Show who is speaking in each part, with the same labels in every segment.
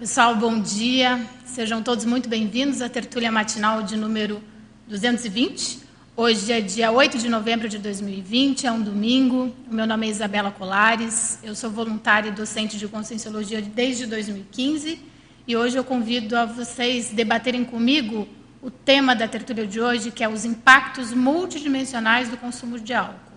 Speaker 1: Pessoal, bom dia. Sejam todos muito bem-vindos à tertúlia matinal de número 220. Hoje é dia 8 de novembro de 2020, é um domingo. O meu nome é Isabela Colares, eu sou voluntária e docente de Conscienciologia desde 2015 e hoje eu convido a vocês debaterem comigo o tema da tertúlia de hoje, que é os impactos multidimensionais do consumo de álcool.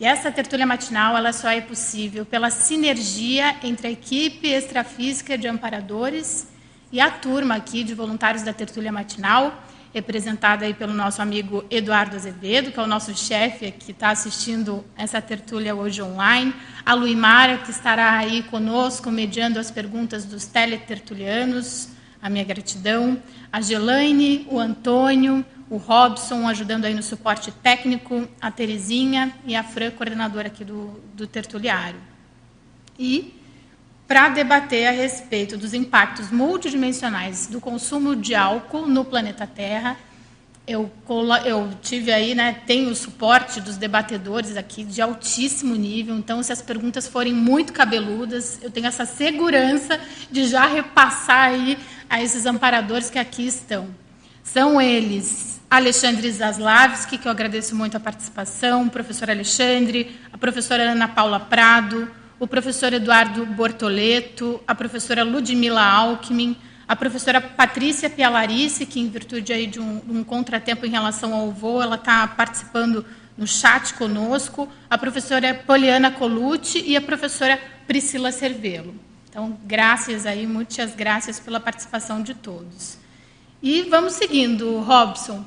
Speaker 1: E essa tertúlia matinal ela só é possível pela sinergia entre a equipe extrafísica de amparadores e a turma aqui de voluntários da tertúlia matinal, representada aí pelo nosso amigo Eduardo Azevedo, que é o nosso chefe que está assistindo essa tertúlia hoje online, a Luimara, que estará aí conosco, mediando as perguntas dos teletertulianos, a minha gratidão, a Gelaine, o Antônio, o Robson ajudando aí no suporte técnico, a Terezinha e a Fran, coordenadora aqui do, do tertuliário. E para debater a respeito dos impactos multidimensionais do consumo de álcool no planeta Terra. Eu, eu tive aí, né, tenho o suporte dos debatedores aqui de altíssimo nível, então se as perguntas forem muito cabeludas, eu tenho essa segurança de já repassar aí a esses amparadores que aqui estão. São eles Alexandre Zaslavski, que eu agradeço muito a participação, o professor Alexandre, a professora Ana Paula Prado, o professor Eduardo Bortoleto, a professora Ludmila Alckmin, a professora Patrícia Pialarice, que em virtude aí de um, um contratempo em relação ao voo, ela está participando no chat conosco, a professora Poliana Colucci e a professora Priscila Cervelo. Então, graças aí, muitas graças pela participação de todos. E vamos seguindo, Robson.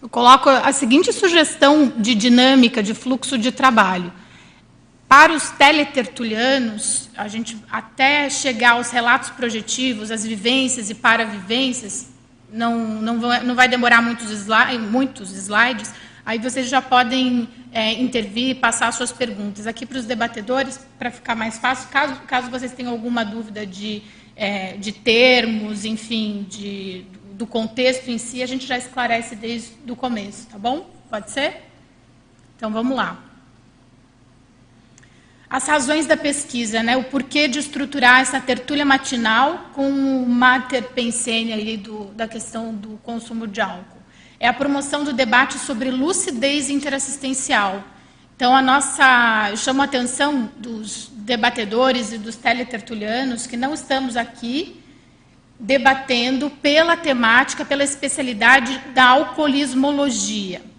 Speaker 1: Eu coloco a seguinte sugestão de dinâmica, de fluxo de trabalho. Para os teletertulianos, a gente até chegar aos relatos projetivos, as vivências e paravivências, não, não, vai, não vai demorar muitos, slide, muitos slides, aí vocês já podem é, intervir e passar suas perguntas. Aqui para os debatedores, para ficar mais fácil, caso, caso vocês tenham alguma dúvida de, é, de termos, enfim, de, do contexto em si, a gente já esclarece desde o começo, tá bom? Pode ser? Então vamos lá as razões da pesquisa, né? o porquê de estruturar essa tertúlia matinal com o mater pensene ali do, da questão do consumo de álcool. É a promoção do debate sobre lucidez interassistencial. Então, a nossa, eu chamo a atenção dos debatedores e dos teletertulianos que não estamos aqui debatendo pela temática, pela especialidade da alcoolismologia.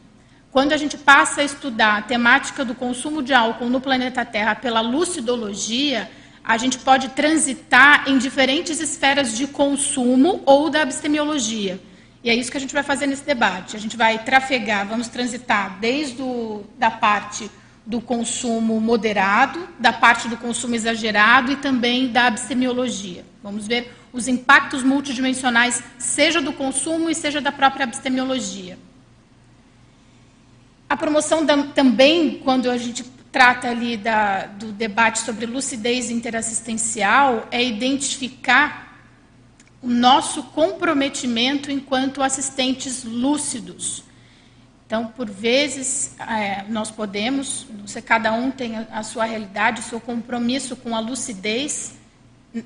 Speaker 1: Quando a gente passa a estudar a temática do consumo de álcool no planeta Terra pela lucidologia, a gente pode transitar em diferentes esferas de consumo ou da abstemiologia. E é isso que a gente vai fazer nesse debate. A gente vai trafegar, vamos transitar desde o, da parte do consumo moderado, da parte do consumo exagerado e também da abstemiologia. Vamos ver os impactos multidimensionais, seja do consumo e seja da própria abstemiologia. A promoção da, também, quando a gente trata ali da, do debate sobre lucidez interassistencial, é identificar o nosso comprometimento enquanto assistentes lúcidos. Então, por vezes, é, nós podemos, você, cada um tem a, a sua realidade, o seu compromisso com a lucidez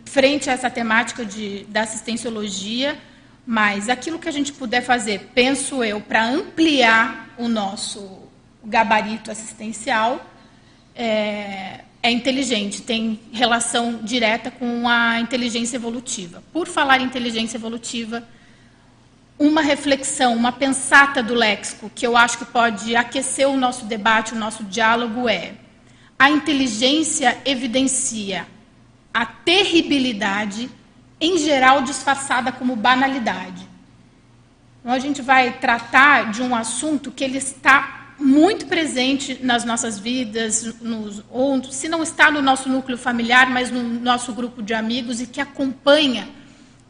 Speaker 1: frente a essa temática de, da assistenciologia, mas aquilo que a gente puder fazer, penso eu, para ampliar o nosso gabarito assistencial, é, é, inteligente, tem relação direta com a inteligência evolutiva. Por falar em inteligência evolutiva, uma reflexão, uma pensata do léxico que eu acho que pode aquecer o nosso debate, o nosso diálogo é: a inteligência evidencia a terribilidade em geral disfarçada como banalidade. Então, a gente vai tratar de um assunto que ele está muito presente nas nossas vidas, nos, ou se não está no nosso núcleo familiar, mas no nosso grupo de amigos e que acompanha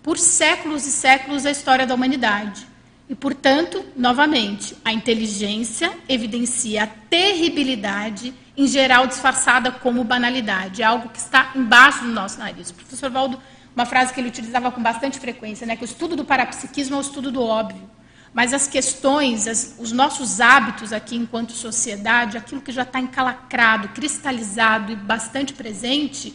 Speaker 1: por séculos e séculos a história da humanidade. E, portanto, novamente, a inteligência evidencia a terribilidade, em geral disfarçada como banalidade, é algo que está embaixo do nosso nariz. O professor Valdo uma frase que ele utilizava com bastante frequência, né, que o estudo do parapsiquismo é o estudo do óbvio. Mas as questões, as, os nossos hábitos aqui enquanto sociedade, aquilo que já está encalacrado, cristalizado e bastante presente,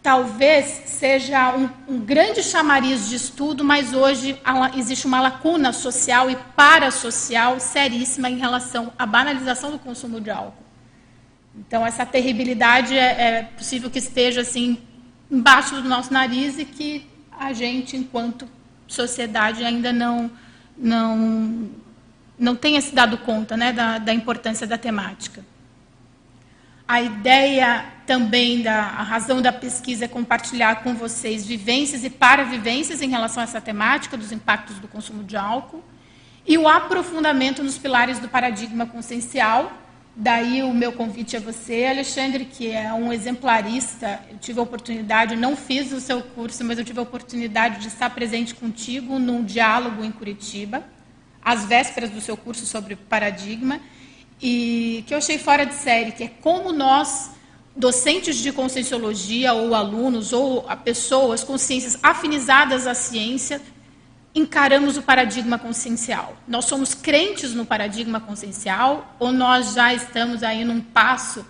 Speaker 1: talvez seja um, um, grande chamariz de estudo, mas hoje existe uma lacuna social e parasocial seríssima em relação à banalização do consumo de álcool. Então, essa terribilidade é, é possível que esteja assim embaixo do nosso nariz e que a gente, enquanto sociedade, ainda não, não, não tenha se dado conta né, da, da importância da temática. A ideia também da a razão da pesquisa é compartilhar com vocês vivências e para-vivências em relação a essa temática dos impactos do consumo de álcool e o aprofundamento nos pilares do paradigma consciencial. Daí o meu convite a você, Alexandre, que é um exemplarista. Eu tive a oportunidade, não fiz o seu curso, mas eu tive a oportunidade de estar presente contigo num diálogo em Curitiba, às vésperas do seu curso sobre paradigma e que eu achei fora de série, que é como nós, docentes de conscienciologia, ou alunos, ou pessoas com ciências afinizadas à ciência, encaramos o paradigma consciencial. Nós somos crentes no paradigma consciencial ou nós já estamos aí num passo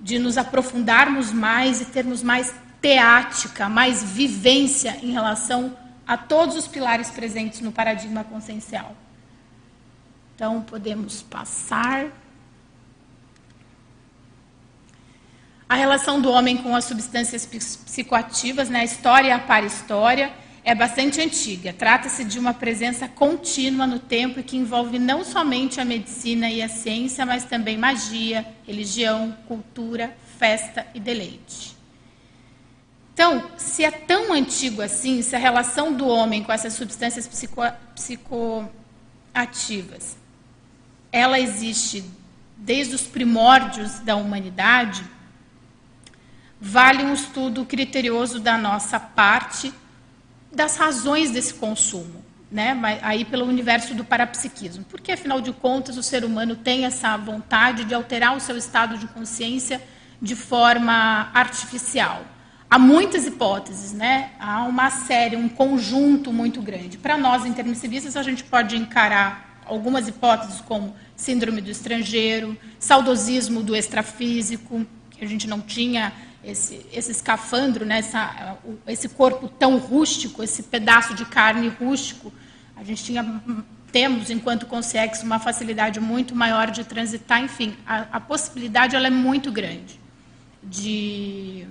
Speaker 1: de nos aprofundarmos mais e termos mais teática, mais vivência em relação a todos os pilares presentes no paradigma consciencial? Então, podemos passar. A relação do homem com as substâncias psicoativas, né, a história para história, é bastante antiga. Trata-se de uma presença contínua no tempo e que envolve não somente a medicina e a ciência, mas também magia, religião, cultura, festa e deleite. Então, se é tão antigo assim, se a relação do homem com essas substâncias psico psicoativas, ela existe desde os primórdios da humanidade, vale um estudo criterioso da nossa parte das razões desse consumo, né? aí pelo universo do parapsiquismo. Porque, afinal de contas, o ser humano tem essa vontade de alterar o seu estado de consciência de forma artificial. Há muitas hipóteses, né? há uma série, um conjunto muito grande. Para nós, intermissivistas, a gente pode encarar algumas hipóteses como síndrome do estrangeiro, saudosismo do extrafísico, que a gente não tinha esse, esse escafandro, né, essa, esse corpo tão rústico, esse pedaço de carne rústico, a gente tinha, temos, enquanto consex, uma facilidade muito maior de transitar. Enfim, a, a possibilidade ela é muito grande de,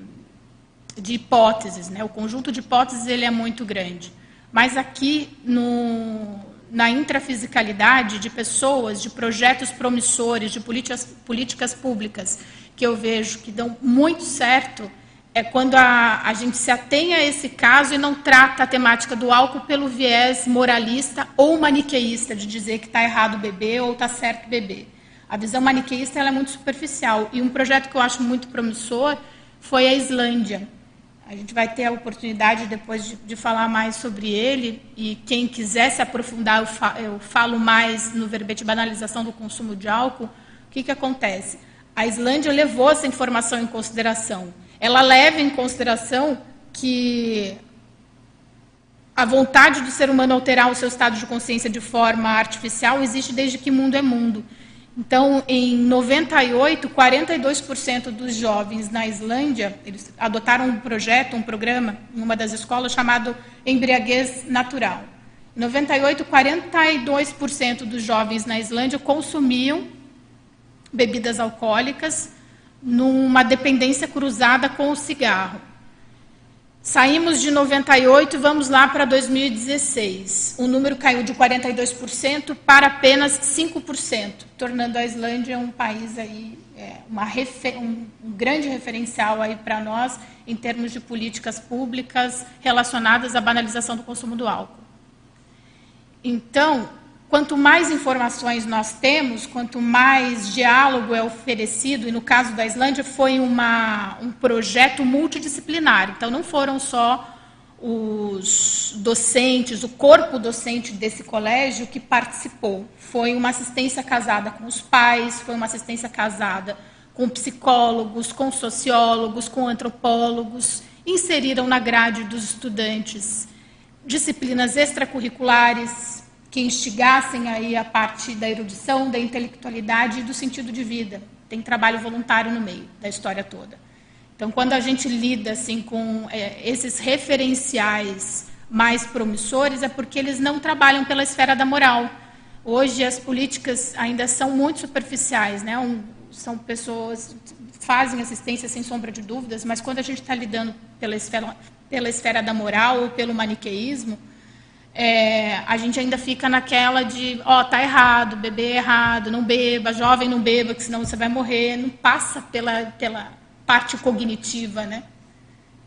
Speaker 1: de hipóteses. Né? O conjunto de hipóteses ele é muito grande. Mas aqui, no, na intrafisicalidade de pessoas, de projetos promissores, de políticas, políticas públicas que eu vejo que dão muito certo é quando a, a gente se atém a esse caso e não trata a temática do álcool pelo viés moralista ou maniqueísta, de dizer que está errado beber ou está certo beber. A visão maniqueísta é muito superficial. E um projeto que eu acho muito promissor foi a Islândia. A gente vai ter a oportunidade depois de, de falar mais sobre ele. E quem quiser se aprofundar, eu, eu falo mais no verbete banalização do consumo de álcool. O que, que acontece? A Islândia levou essa informação em consideração. Ela leva em consideração que a vontade do ser humano alterar o seu estado de consciência de forma artificial existe desde que mundo é mundo. Então, em 98, 42% dos jovens na Islândia, eles adotaram um projeto, um programa, em uma das escolas chamado Embriaguez Natural. Em 98, 42% dos jovens na Islândia consumiam bebidas alcoólicas numa dependência cruzada com o cigarro. Saímos de 98 e vamos lá para 2016. O número caiu de 42% para apenas 5%, tornando a Islândia um país aí, é, um, um grande referencial aí para nós em termos de políticas públicas relacionadas à banalização do consumo do álcool. Então, Quanto mais informações nós temos, quanto mais diálogo é oferecido, e no caso da Islândia foi uma, um projeto multidisciplinar, então não foram só os docentes, o corpo docente desse colégio que participou. Foi uma assistência casada com os pais, foi uma assistência casada com psicólogos, com sociólogos, com antropólogos, inseriram na grade dos estudantes disciplinas extracurriculares, que instigassem aí a parte da erudição, da intelectualidade e do sentido de vida. Tem trabalho voluntário no meio da história toda. Então, quando a gente lida assim com é, esses referenciais mais promissores, é porque eles não trabalham pela esfera da moral. Hoje as políticas ainda são muito superficiais, né? Um, são pessoas fazem assistência sem sombra de dúvidas, mas quando a gente está lidando pela esfera, pela esfera da moral ou pelo maniqueísmo, é, a gente ainda fica naquela de, ó, oh, tá errado, beber é errado, não beba, jovem não beba, que senão você vai morrer, não passa pela, pela parte cognitiva, né?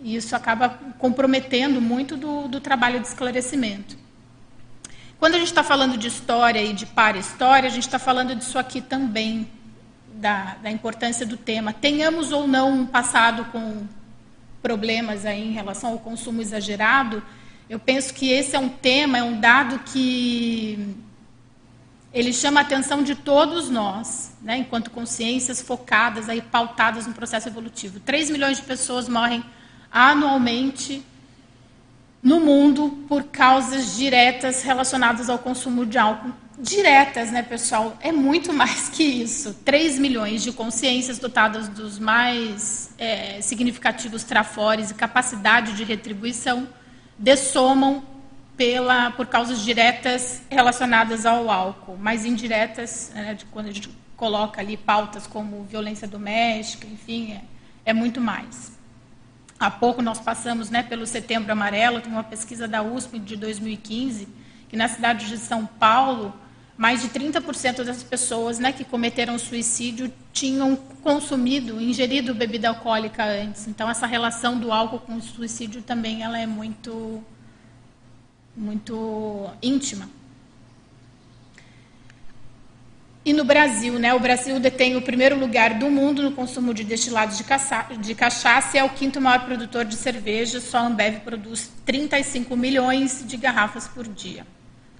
Speaker 1: E isso acaba comprometendo muito do, do trabalho de esclarecimento. Quando a gente está falando de história e de para-história, a gente está falando disso aqui também, da, da importância do tema. Tenhamos ou não um passado com problemas aí em relação ao consumo exagerado, eu penso que esse é um tema, é um dado que ele chama a atenção de todos nós, né, enquanto consciências focadas, aí, pautadas no processo evolutivo. 3 milhões de pessoas morrem anualmente no mundo por causas diretas relacionadas ao consumo de álcool diretas, né, pessoal? É muito mais que isso. 3 milhões de consciências dotadas dos mais é, significativos trafores e capacidade de retribuição dessomam pela, por causas diretas relacionadas ao álcool, mais indiretas, né, de quando a gente coloca ali pautas como violência doméstica, enfim, é, é muito mais. Há pouco nós passamos né, pelo Setembro Amarelo, tem uma pesquisa da USP de 2015, que na cidade de São Paulo, mais de 30% das pessoas né, que cometeram suicídio tinham consumido, ingerido bebida alcoólica antes. Então, essa relação do álcool com o suicídio também ela é muito, muito íntima. E no Brasil, né, o Brasil detém o primeiro lugar do mundo no consumo de destilados de, caça, de cachaça e é o quinto maior produtor de cerveja. Só a Ambev produz 35 milhões de garrafas por dia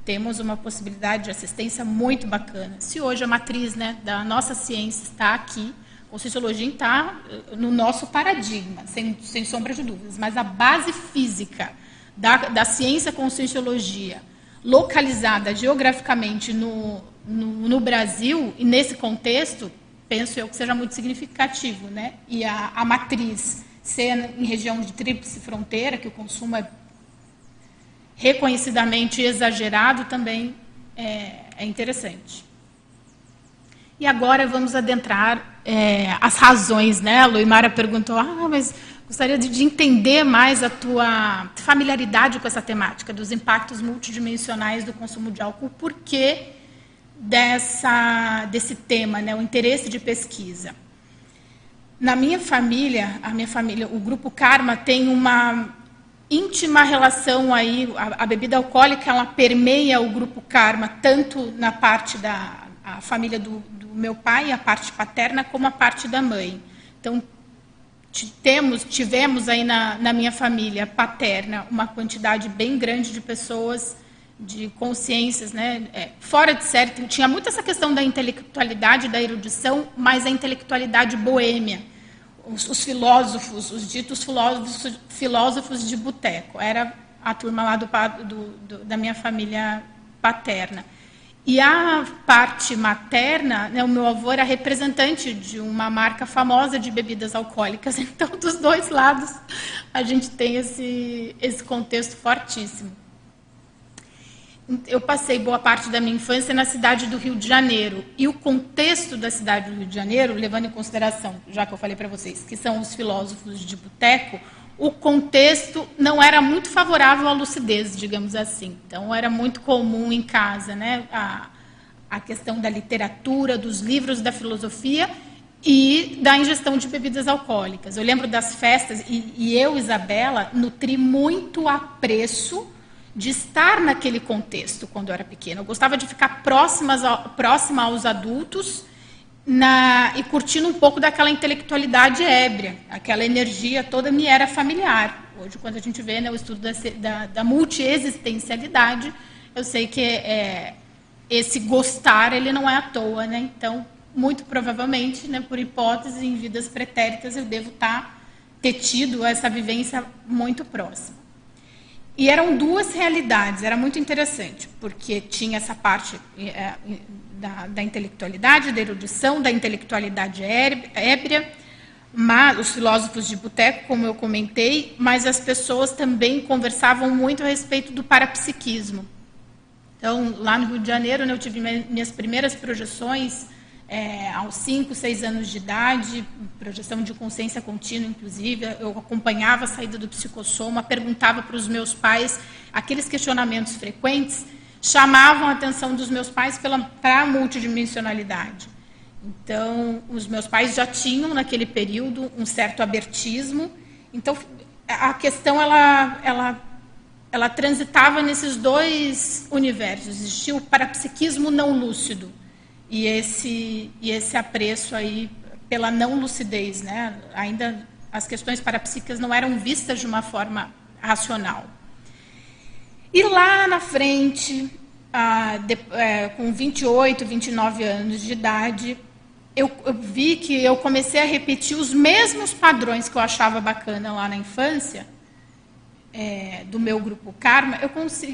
Speaker 1: temos uma possibilidade de assistência muito bacana. Se hoje a matriz né, da nossa ciência está aqui, Conscienciologia está eh, no nosso paradigma, sem, sem sombra de dúvidas, mas a base física da, da ciência Conscienciologia, localizada geograficamente no, no, no, Brasil, e nesse contexto, penso eu que seja muito significativo. Né? E a, a matriz ser em região de tríplice fronteira, que o consumo é reconhecidamente exagerado também é, é interessante. E agora vamos adentrar é, as razões, né? A Luimara perguntou, ah, mas gostaria de, de, entender mais a tua familiaridade com essa temática dos impactos multidimensionais do consumo de álcool. Por que dessa, desse tema, né? O interesse de pesquisa. Na minha família, a minha família, o grupo Karma tem uma íntima relação aí, a, a, bebida alcoólica ela permeia o grupo karma, tanto na parte da a família do, do meu pai, a parte paterna, como a parte da mãe. Então, temos, tivemos aí na, na minha família paterna uma quantidade bem grande de pessoas de consciências, né, é, fora de série. Tinha muito essa questão da intelectualidade, da erudição, mas a intelectualidade boêmia os, os filósofos, os ditos filósofos, filósofos de boteco. Era a turma lá do, do, do, da minha família paterna. E a parte materna, né, o meu avô era representante de uma marca famosa de bebidas alcoólicas. Então, dos dois lados, a gente tem esse, esse contexto fortíssimo. Eu passei boa parte da minha infância na cidade do Rio de Janeiro. E o contexto da cidade do Rio de Janeiro, levando em consideração, já que eu falei para vocês, que são os filósofos de boteco, o contexto não era muito favorável à lucidez, digamos assim. Então, era muito comum em casa né, a, a questão da literatura, dos livros da filosofia e da ingestão de bebidas alcoólicas. Eu lembro das festas, e, e eu, Isabela, nutri muito apreço de estar naquele contexto quando eu era pequena. Eu gostava de ficar próximas próxima aos adultos na, e curtindo um pouco daquela intelectualidade ébria. Aquela energia toda me era familiar. Hoje, quando a gente vê né, o estudo da, da, da multiexistencialidade, eu sei que é, esse gostar ele não é à toa. Né? Então, muito provavelmente, né, por hipótese, em vidas pretéritas, eu devo tá, ter tido essa vivência muito próxima. E eram duas realidades, era muito interessante, porque tinha essa parte é, da, da, intelectualidade, da erudição, da intelectualidade ébria, mas, os filósofos de boteco, como eu comentei, mas as pessoas também conversavam muito a respeito do parapsiquismo. Então, lá no Rio de Janeiro, né, eu tive minhas primeiras projeções é, aos 5, 6 anos de idade, projeção de consciência contínua, inclusive. Eu acompanhava a saída do psicossoma, perguntava para os meus pais aqueles questionamentos frequentes, chamavam a atenção dos meus pais para a multidimensionalidade. Então, os meus pais já tinham naquele período um certo abertismo. Então, a questão ela, ela, ela transitava nesses dois universos. Existia o parapsiquismo não lúcido e esse e esse apreço aí pela não lucidez, né? Ainda as questões parapsíquicas não eram vistas de uma forma racional. E lá na frente, ah, de, é, com 28, 29 anos de idade, eu, eu, vi que eu comecei a repetir os mesmos padrões que eu achava bacana lá na infância, é, do meu grupo Karma, eu,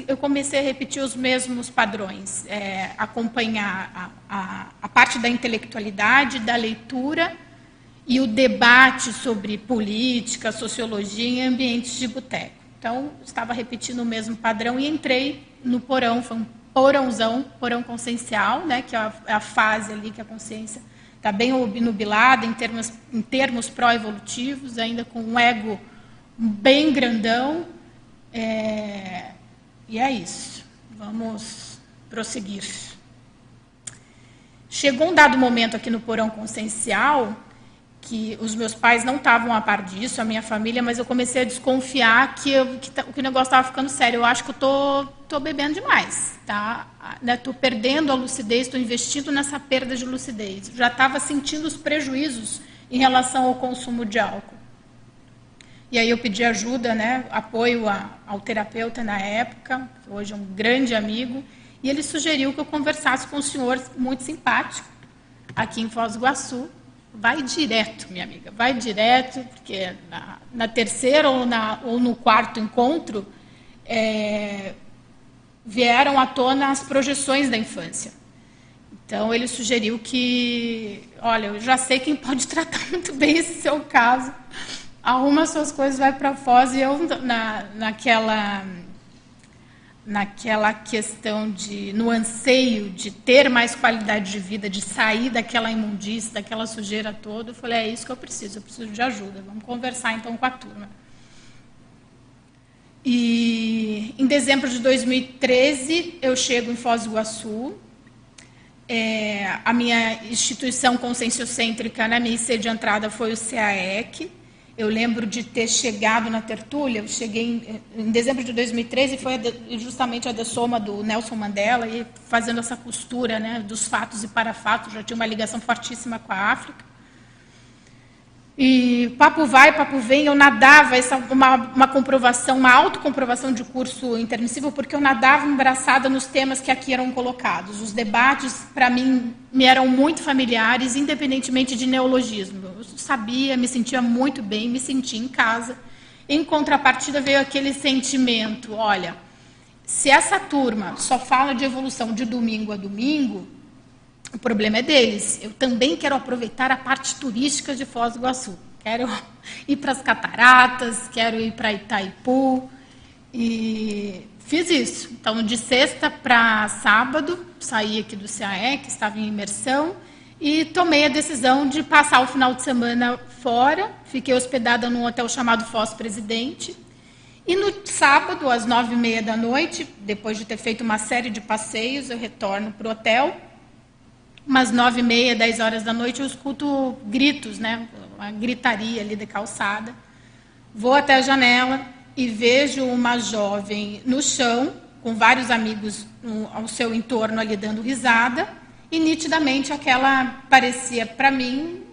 Speaker 1: eu, comecei a repetir os mesmos padrões, é, acompanhar a, a, a, parte da intelectualidade, da leitura e o debate sobre política, sociologia em ambientes de boteco. Então, estava repetindo o mesmo padrão e entrei no porão, foi um porãozão, porão consciencial, né, que é a, é a fase ali que a consciência está bem obnubilada em termos, em termos pró-evolutivos, ainda com um ego bem grandão. É, e é isso. Vamos prosseguir. Chegou um dado momento aqui no porão consciencial que os meus pais não estavam a par disso, a minha família, mas eu comecei a desconfiar que, eu, que, que o negócio estava ficando sério. Eu acho que eu tô, tô bebendo demais, tá? Estou né? perdendo a lucidez, estou investindo nessa perda de lucidez. Já estava sentindo os prejuízos em relação ao consumo de álcool. E aí eu pedi ajuda, né, apoio a, ao terapeuta na época, que hoje é um grande amigo, e ele sugeriu que eu conversasse com um senhor muito simpático, aqui em Foz do Iguaçu, vai direto, minha amiga, vai direto, porque na, na terceira ou, na, ou, no quarto encontro é, vieram à tona as projeções da infância. Então ele sugeriu que, olha, eu já sei quem pode tratar muito bem esse seu caso. Arruma suas coisas, vai para Foz. E eu na, naquela naquela questão de, no anseio de ter mais qualidade de vida, de sair daquela imundícia, daquela sujeira toda, eu falei, é isso que eu preciso, eu preciso de ajuda, vamos conversar então com a turma. E em dezembro de 2013, eu chego em Foz do Iguaçu, é, a minha instituição conscienciocêntrica na minha sede de entrada foi o CAEC, eu lembro de ter chegado na tertúlia, eu cheguei em, em dezembro de 2013, foi justamente a dessoma do Nelson Mandela, e fazendo essa costura né, dos fatos e parafatos, já tinha uma ligação fortíssima com a África. E papo vai, papo vem, eu nadava, essa uma, uma comprovação, uma autocomprovação de curso intermissivo, porque eu nadava embraçada nos temas que aqui eram colocados. Os debates, para mim, me eram muito familiares, independentemente de neologismo. Eu sabia, me sentia muito bem, me sentia em casa. Em contrapartida, veio aquele sentimento: olha, se essa turma só fala de evolução de domingo a domingo, o problema é deles. Eu também quero aproveitar a parte turística de Foz do Iguaçu. Quero ir para as cataratas, quero ir para Itaipu. E fiz isso. Então, de sexta para sábado, saí aqui do CAE, que estava em imersão, e tomei a decisão de passar o final de semana fora. Fiquei hospedada num hotel chamado Foz Presidente. E no sábado, às nove e meia da noite, depois de ter feito uma série de passeios, eu retorno para o hotel umas nove e meia, dez horas da noite, eu escuto gritos, né? Uma gritaria ali de calçada. Vou até a janela e vejo uma jovem no chão, com vários amigos ao seu entorno ali dando risada, e nitidamente aquela parecia para mim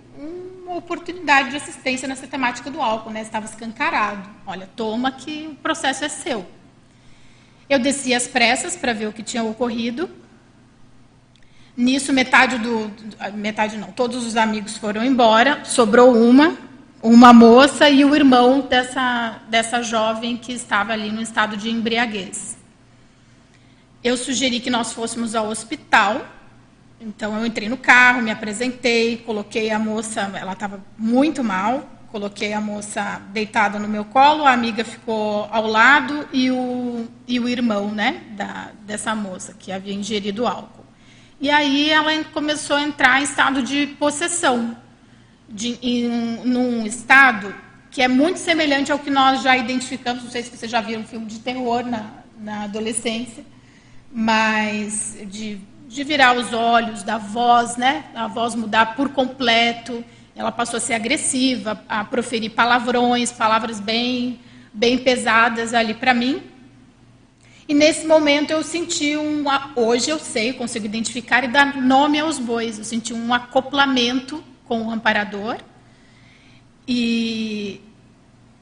Speaker 1: uma oportunidade de assistência nessa temática do álcool, né? Estava escancarado. Olha, toma que o processo é seu. Eu desci às pressas para ver o que tinha ocorrido Nisso, metade do. Metade não, todos os amigos foram embora, sobrou uma, uma moça e o irmão dessa, dessa jovem que estava ali no estado de embriaguez. Eu sugeri que nós fôssemos ao hospital Então eu entrei no carro, me apresentei, coloquei a moça, ela estava muito mal, coloquei a moça deitada no meu colo, a amiga ficou ao lado e o, e o irmão né, da, dessa moça que havia ingerido álcool. E aí ela começou a entrar em estado de possessão, de, em, num estado que é muito semelhante ao que nós já identificamos, não sei se vocês já viram um filme de terror na, na adolescência, mas de, de virar os olhos, da voz, né? A voz mudar por completo. Ela passou a ser agressiva, a proferir palavrões, palavras bem, bem pesadas ali para mim. E nesse momento eu senti um. Hoje eu sei, eu consigo identificar e dar nome aos bois. Eu senti um acoplamento com o amparador. E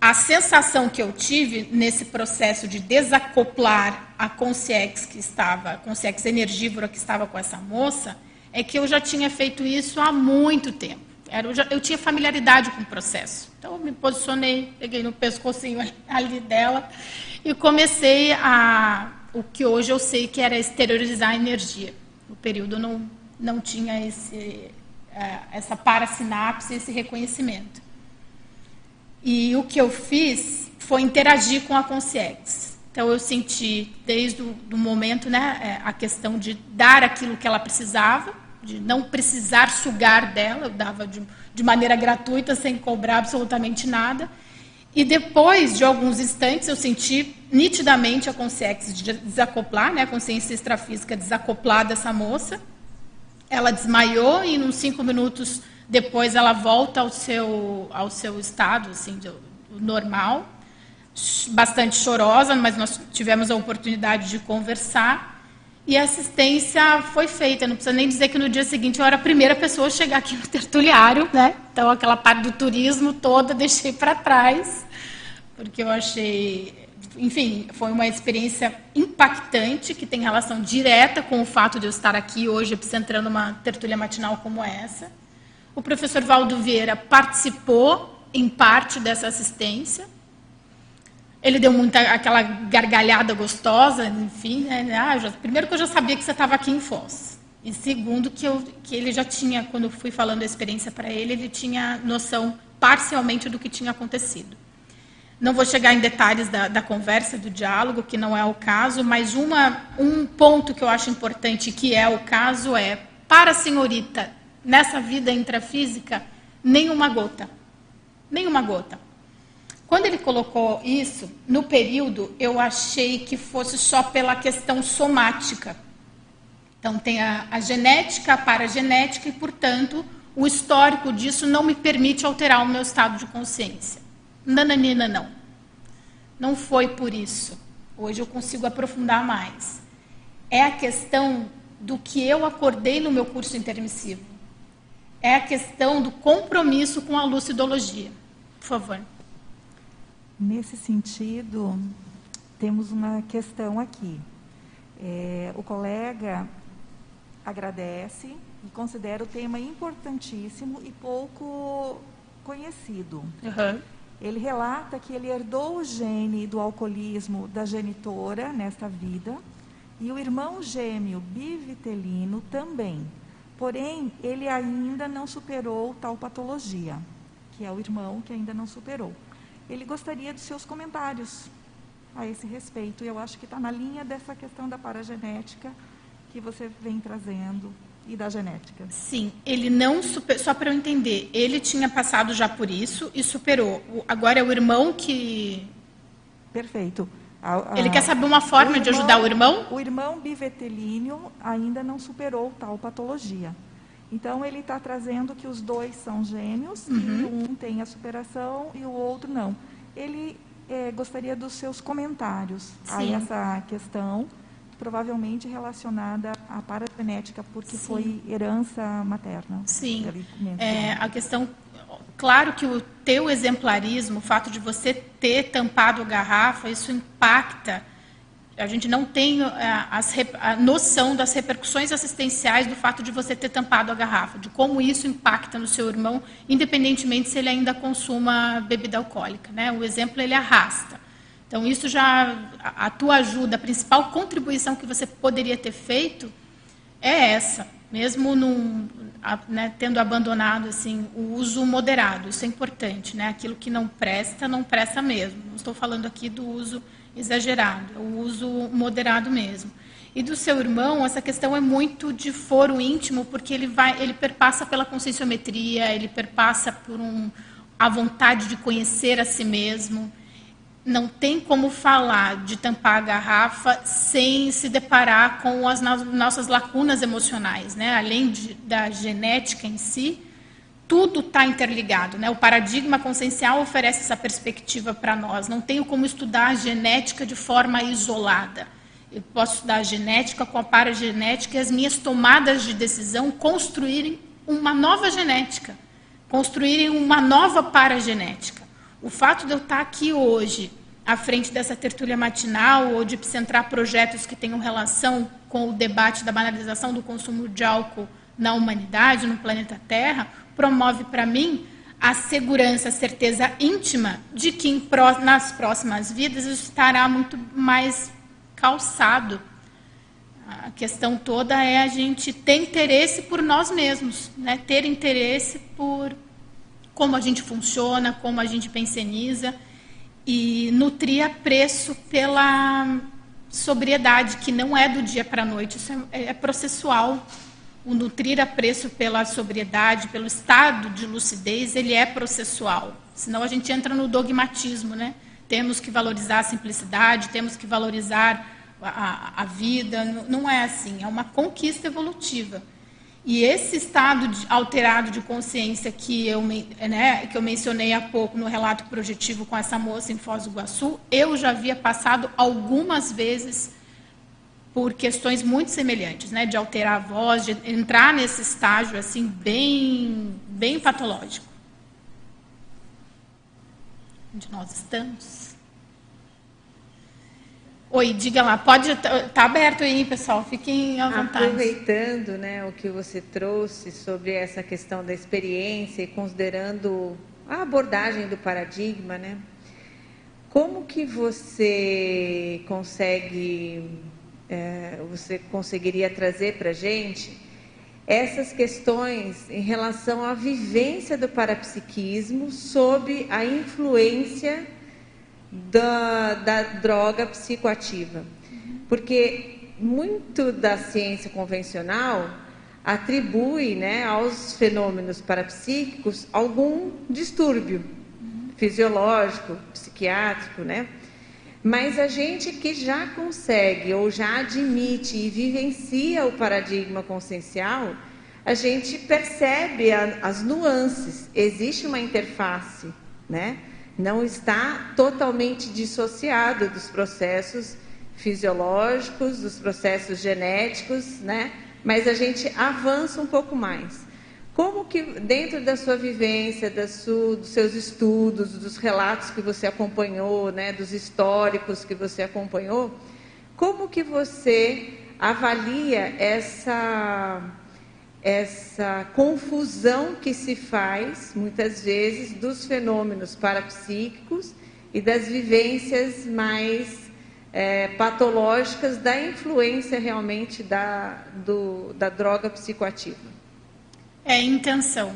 Speaker 1: a sensação que eu tive nesse processo de desacoplar a consciência que estava, a consciência energívora que estava com essa moça, é que eu já tinha feito isso há muito tempo. Era, eu, tinha familiaridade com o processo. Então, eu me posicionei, peguei no pescocinho ali dela e comecei a o que hoje eu sei que era exteriorizar a energia. No período não não tinha esse é, essa parasinapse, esse reconhecimento. E o que eu fiz foi interagir com a consciência. Então eu senti desde o do momento, né, é, a questão de dar aquilo que ela precisava, de não precisar sugar dela, eu dava de, de maneira gratuita, sem cobrar absolutamente nada. E depois de alguns instantes, eu senti nitidamente a consciência de desacoplar, né, a consciência extrafísica desacoplar dessa moça. Ela desmaiou e, uns cinco minutos depois, ela volta ao seu, ao seu estado assim, de, normal bastante chorosa, mas nós tivemos a oportunidade de conversar. E a assistência foi feita. Não precisa nem dizer que no dia seguinte eu era a primeira pessoa a chegar aqui no tertuliário, né? Então aquela parte do turismo toda deixei para trás, porque eu achei, enfim, foi uma experiência impactante que tem relação direta com o fato de eu estar aqui hoje entrando numa tertulia matinal como essa. O professor Valdo Vieira participou em parte dessa assistência ele deu muita aquela gargalhada gostosa, enfim. Né? Ah, já, primeiro que eu já sabia que você estava aqui em Foz. E segundo que, eu, que ele já tinha, quando eu fui falando a experiência para ele, ele tinha noção parcialmente do que tinha acontecido. Não vou chegar em detalhes da, da conversa, do diálogo, que não é o caso, mas uma, um ponto que eu acho importante, que é o caso, é, para a senhorita, nessa vida intrafísica, nenhuma gota. Nenhuma gota. Quando ele colocou isso, no período, eu achei que fosse só pela questão somática. Então, tem a, a genética, a paragenética, e, portanto, o histórico disso não me permite alterar o meu estado de consciência. Nananina, não. Não foi por isso. Hoje eu consigo aprofundar mais. É a questão do que eu acordei no meu curso intermissivo. É a questão do compromisso com a lucidologia. Por favor.
Speaker 2: Nesse sentido, temos uma questão aqui. É, o colega agradece e considera o tema importantíssimo e pouco conhecido. Uhum. Ele relata que ele herdou o gene do alcoolismo da genitora nesta vida e o irmão gêmeo bivitelino também. Porém, ele ainda não superou tal patologia, que é o irmão que ainda não superou ele gostaria dos seus comentários a esse respeito. Eu acho que está na linha dessa questão da paragenética que você vem trazendo e da genética.
Speaker 1: Sim, ele não super, só para eu entender, ele tinha passado já por isso e superou. Agora é o irmão que
Speaker 2: Perfeito.
Speaker 1: A, a, ele quer saber uma forma irmão, de ajudar o irmão?
Speaker 2: O irmão bivetelíneo ainda não superou tal patologia. Então, ele está trazendo que os dois são gêmeos, uhum. e um tem a superação e o outro não. Ele é, gostaria dos seus comentários Sim. a essa questão, provavelmente relacionada à paragenética, porque Sim. foi herança materna.
Speaker 1: Sim. É, a questão. Claro que o teu exemplarismo, o fato de você ter tampado a garrafa, isso impacta a gente não tem a, é, a, noção das repercussões assistenciais do fato de você ter tampado a garrafa, de como isso impacta no seu irmão, independentemente se ele ainda consuma bebida alcoólica. Né? O exemplo ele arrasta. Então, isso já, a, a tua ajuda, a principal contribuição que você poderia ter feito é essa. mesmo num, né, tendo abandonado assim o uso moderado. Isso é importante, né? Aquilo que não presta, não presta mesmo. Não estou falando aqui do uso exagerado, é o uso moderado mesmo. E do seu irmão, essa questão é muito de foro íntimo, porque ele vai, ele perpassa pela conscienciometria, ele perpassa por um, a vontade de conhecer a si mesmo não tem como falar de tampar a garrafa sem se deparar com as nossas lacunas emocionais, né? Além de, da genética em si, tudo está interligado, né? O paradigma consciencial oferece essa perspectiva para nós. Não tenho como estudar a genética de forma isolada. Eu posso estudar a genética com a paragenética e as minhas tomadas de decisão construírem uma nova genética, construírem uma nova paragenética. O fato de eu estar aqui hoje, à frente dessa tertúlia matinal, ou de centrar projetos que tenham relação com o debate da banalização do consumo de álcool na humanidade, no planeta Terra, promove para mim a segurança, a certeza íntima de que nas próximas vidas estará muito mais calçado. A questão toda é a gente ter interesse por nós mesmos, né? ter interesse por como a gente funciona, como a gente penseniza e nutrir preço pela sobriedade, que não é do dia para a noite, isso é, é processual. O nutrir a preço pela sobriedade, pelo estado de lucidez, ele é processual. Senão a gente entra no dogmatismo, né? Temos que valorizar a simplicidade, temos que valorizar a, a, vida. Não é assim, é uma conquista evolutiva. E esse estado de, alterado de consciência que eu, né, que eu mencionei há pouco no relato projetivo com essa moça em Foz do Iguaçu, eu já havia passado algumas vezes por questões muito semelhantes, né, de alterar a voz, de entrar nesse estágio assim bem, bem patológico. Onde nós estamos. Oi, diga lá, pode estar tá aberto aí, pessoal, fiquem à vontade.
Speaker 3: Aproveitando né, o que você trouxe sobre essa questão da experiência e considerando a abordagem do paradigma, né? Como que você consegue, é, você conseguiria trazer para a gente essas questões em relação à vivência do parapsiquismo sob a influência da, da droga psicoativa. Porque muito da ciência convencional atribui né, aos fenômenos parapsíquicos algum distúrbio fisiológico, psiquiátrico, né? Mas a gente que já consegue ou já admite e vivencia o paradigma consciencial, a gente percebe a, as nuances. Existe uma interface, né? não está totalmente dissociado dos processos fisiológicos, dos processos genéticos, né? Mas a gente avança um pouco mais. Como que dentro da sua vivência, da sua, dos seus estudos, dos relatos que você acompanhou, né, dos históricos que você acompanhou, como que você avalia essa essa confusão que se faz, muitas vezes, dos fenômenos parapsíquicos e das vivências mais é, patológicas da influência realmente da, do, da droga psicoativa.
Speaker 1: É intenção.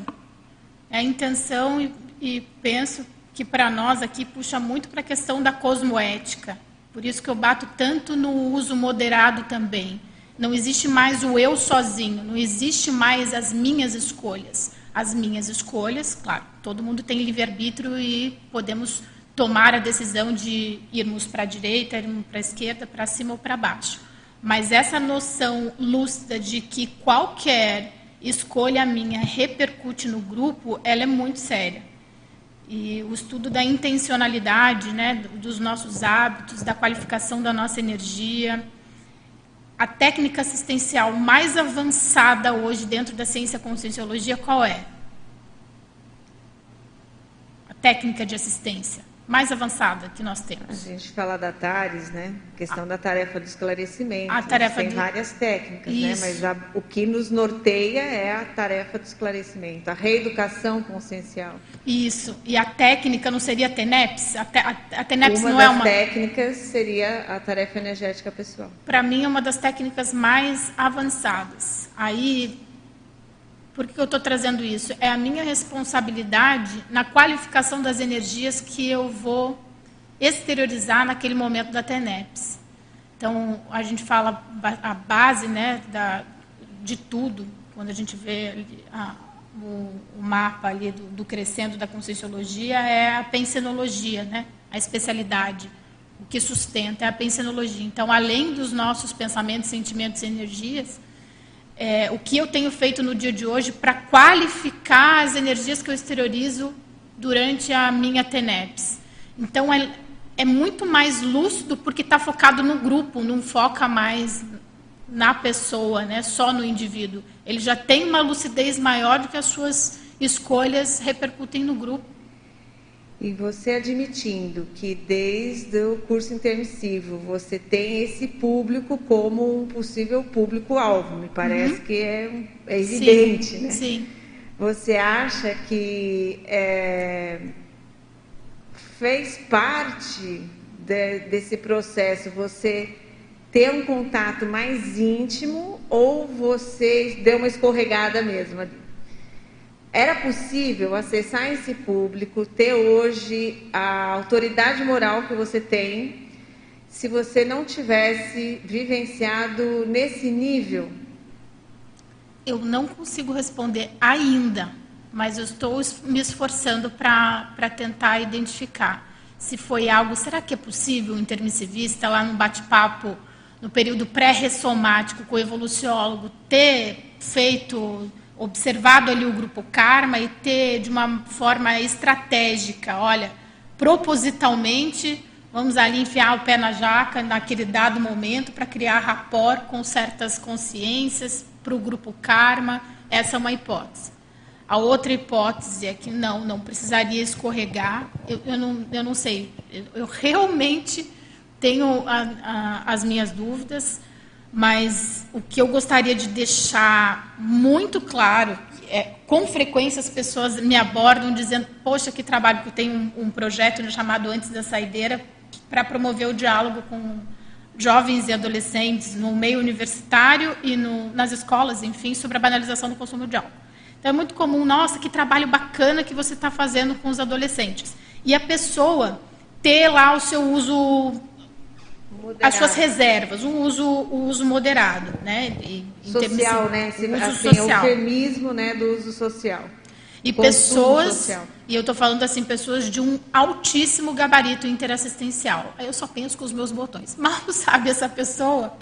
Speaker 1: É intenção e, e penso que para nós aqui puxa muito para a questão da cosmoética. Por isso que eu bato tanto no uso moderado também não existe mais o eu sozinho, não existe mais as minhas escolhas. As minhas escolhas, claro, todo mundo tem livre-arbítrio e podemos tomar a decisão de irmos para a direita, irmos para a esquerda, para cima ou para baixo. Mas essa noção lúcida de que qualquer escolha minha repercute no grupo, ela é muito séria. E o estudo da intencionalidade, né, dos nossos hábitos, da qualificação da nossa energia, a técnica assistencial mais avançada hoje dentro da ciência conscienciologia qual é? A técnica de assistência mais avançada que nós temos.
Speaker 3: A gente fala da TARES, né? A questão da tarefa do esclarecimento.
Speaker 1: A tarefa
Speaker 3: Tem
Speaker 1: do...
Speaker 3: várias técnicas,
Speaker 1: Isso.
Speaker 3: né? Mas a, o que nos norteia é a tarefa do esclarecimento, a reeducação consciencial.
Speaker 1: Isso. E a técnica não seria a TENEPS? A, te, a, a TENEPS
Speaker 3: uma
Speaker 1: não
Speaker 3: das
Speaker 1: é uma.
Speaker 3: técnicas seria a tarefa energética pessoal.
Speaker 1: Para mim, é uma das técnicas mais avançadas. Aí, por que eu estou trazendo isso? É a minha responsabilidade na qualificação das energias que eu vou exteriorizar naquele momento da TENEPS. Então, a gente fala a base né, da, de tudo, quando a gente vê a, o, o, mapa ali do, do, crescendo da conscienciologia, é a pensenologia, né, a especialidade. O que sustenta é a pensenologia. Então, além dos nossos pensamentos, sentimentos e energias, é, o que eu tenho feito no dia de hoje para qualificar as energias que eu exteriorizo durante a minha TENEPS. Então, é, é muito mais lúcido porque está focado no grupo, não foca mais na pessoa, né, só no indivíduo. Ele já tem uma lucidez maior do que as suas escolhas repercutem no grupo.
Speaker 3: E você admitindo que desde o curso intermissivo você tem esse público como um possível público-alvo, me parece uhum. que é, é evidente,
Speaker 1: sim,
Speaker 3: né?
Speaker 1: Sim.
Speaker 3: Você acha que é, fez parte de, desse processo você ter um contato mais íntimo ou você deu uma escorregada mesmo? Era possível acessar esse público, ter hoje a autoridade moral que você tem, se você não tivesse vivenciado nesse nível?
Speaker 1: Eu não consigo responder ainda, mas eu estou me esforçando para tentar identificar se foi algo. Será que é possível intermissivista, lá no bate-papo, no período pré-ressomático com o evoluciólogo, ter feito observado ali o grupo karma e ter de uma forma estratégica, olha, propositalmente, vamos ali enfiar o pé na jaca naquele dado momento para criar rapport com certas consciências para o grupo karma. Essa é uma hipótese. A outra hipótese é que não, não precisaria escorregar. Eu, eu, não, eu não sei. Eu, eu realmente tenho a, a, as minhas dúvidas. Mas o que eu gostaria de deixar muito claro é, com frequência as pessoas me abordam dizendo, poxa, que trabalho, que tenho um, um projeto chamado Antes da Saideira para promover o diálogo com jovens e adolescentes no meio universitário e no, nas escolas, enfim, sobre a banalização do consumo de álcool. Então é muito comum, nossa, que trabalho bacana que você está fazendo com os adolescentes. E a pessoa ter lá o seu uso Moderado. as suas reservas, o uso, o uso moderado, né?
Speaker 3: Em social, né? Esse,
Speaker 1: uso
Speaker 3: assim,
Speaker 1: social.
Speaker 3: o eufemismo, né, do uso social.
Speaker 1: E Consumo pessoas, social. e eu estou falando assim, pessoas de um altíssimo gabarito interassistencial. Aí eu só penso com os meus botões. Mal sabe essa pessoa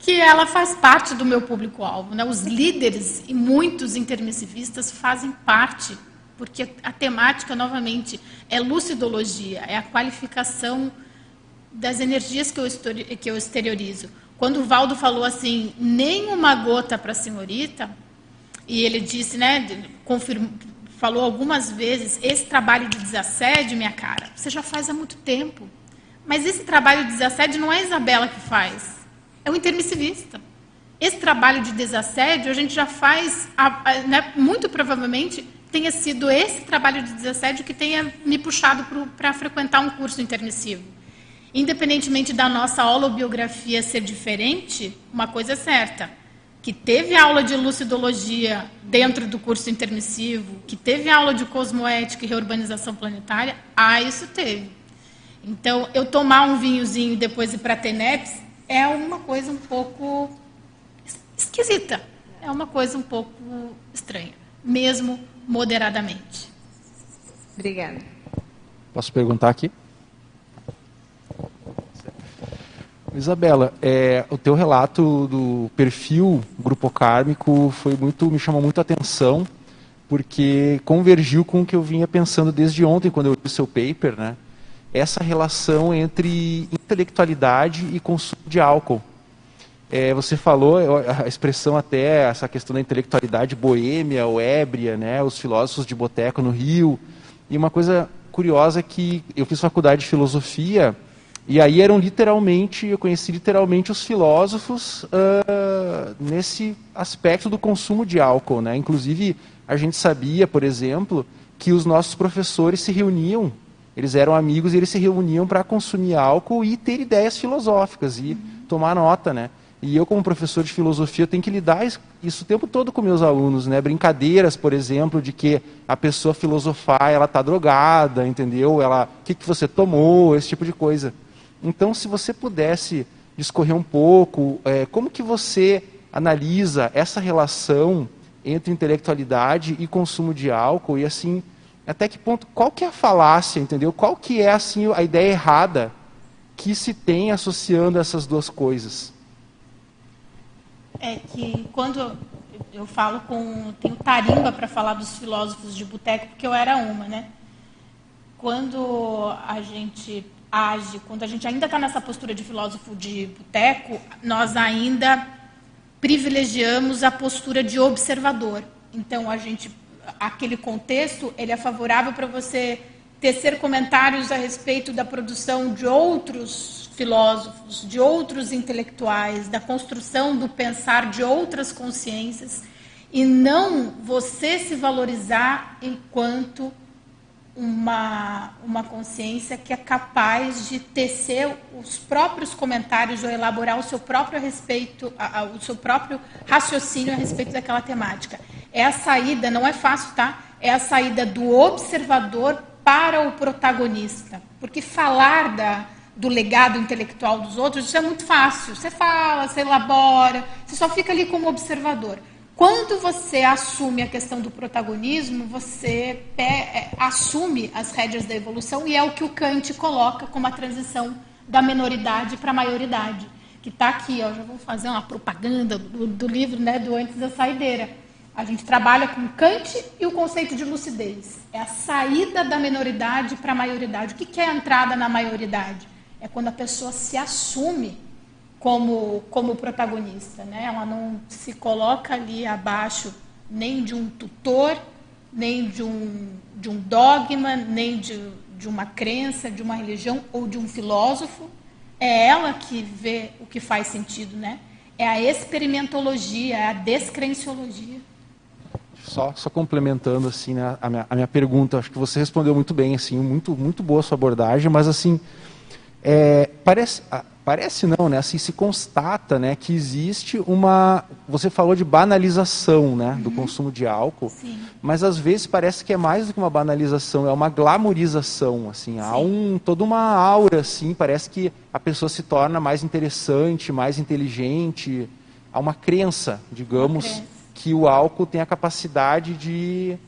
Speaker 1: que ela faz parte do meu público-alvo. Né? Os líderes e muitos intermissivistas fazem parte, porque a temática, novamente, é lucidologia, é a qualificação das energias que eu, que eu exteriorizo. Quando o Valdo falou assim, nem uma gota para a senhorita, e ele disse, né, confirmou, falou algumas vezes, esse trabalho de desassédio, minha cara, você já faz há muito tempo. Mas esse trabalho de desassédio não é a Isabela que faz, é o intermissivista. Esse trabalho de desassédio a gente já faz, né, muito provavelmente tenha sido esse trabalho de desassédio que tenha me puxado para frequentar um curso intermissivo. Independentemente da nossa holobiografia ser diferente, uma coisa é certa, que teve aula de lucidologia dentro do curso intermissivo, que teve aula de cosmoética e reurbanização planetária, ah, isso teve. Então, eu tomar um vinhozinho e depois ir para a TENEPS é uma coisa um pouco esquisita, é uma coisa um pouco estranha, mesmo moderadamente.
Speaker 3: Obrigada.
Speaker 4: Posso perguntar aqui? Isabela, é, o teu relato do perfil grupo kármico foi muito, me chamou muito a atenção, porque convergiu com o que eu vinha pensando desde ontem, quando eu li o seu paper, né? Essa relação entre intelectualidade e consumo de álcool. É, você falou a expressão até essa questão da intelectualidade boêmia ou ébria, né? Os filósofos de boteco no Rio. E uma coisa curiosa que eu fiz faculdade de filosofia e aí eram literalmente, eu conheci literalmente os filósofos uh, nesse aspecto do consumo de álcool. Né? Inclusive, a gente sabia, por exemplo, que os nossos professores se reuniam, eles eram amigos e eles se reuniam para consumir álcool e ter ideias filosóficas e uhum. tomar nota. Né? E eu, como professor de filosofia, tenho que lidar isso o tempo todo com meus alunos, né? Brincadeiras, por exemplo, de que a pessoa filosofar, ela está drogada, entendeu? Ela, o que, que você tomou, esse tipo de coisa. Então, se você pudesse discorrer um pouco, é, como que você analisa essa relação entre intelectualidade e consumo de álcool e assim, até que ponto, qual que é a falácia, entendeu? Qual que é assim a ideia errada que se tem associando essas duas coisas?
Speaker 1: É que quando eu falo com, tenho tarimba para falar dos filósofos de boteco, porque eu era uma, né? Quando a gente age, quando a gente ainda está nessa postura de filósofo de boteco, nós ainda privilegiamos a postura de observador. Então, a gente, aquele contexto, ele é favorável para você tecer comentários a respeito da produção de outros filósofos, de outros intelectuais, da construção do pensar de outras consciências, e não você se valorizar enquanto uma, uma consciência que é capaz de tecer os próprios comentários ou elaborar o seu próprio respeito, a, a, o seu próprio raciocínio a respeito daquela temática. É a saída, não é fácil, tá? É a saída do observador para o protagonista. Porque falar da, do legado intelectual dos outros, isso é muito fácil. Você fala, você elabora, você só fica ali como observador. Quando você assume a questão do protagonismo, você é, assume as rédeas da evolução e é o que o Kant coloca como a transição da menoridade para a maioridade, que está aqui. Ó, já vou fazer uma propaganda do, do, livro né, do Antes da Saideira. A gente trabalha com Kant e o conceito de lucidez. É a saída da menoridade para a maioridade. O que é a entrada na maioridade? É quando a pessoa se assume como, como protagonista. Né? Ela não se coloca ali abaixo nem de um tutor, nem de um, de um dogma, nem de, de uma crença, de uma religião ou de um filósofo. É ela que vê o que faz sentido, né? É a experimentologia, é a descrenciologia.
Speaker 4: Só, só complementando assim né, a, minha, a minha pergunta, acho que você respondeu muito bem, assim, muito muito boa a sua abordagem, mas assim é, parece Parece não, né? Assim se constata, né, que existe uma, você falou de banalização, né, do uhum. consumo de álcool, Sim. mas às vezes parece que é mais do que uma banalização, é uma glamorização, assim, Sim. há um toda uma aura, assim, parece que a pessoa se torna mais interessante, mais inteligente, há uma crença, digamos, uma crença. que o álcool tem a capacidade de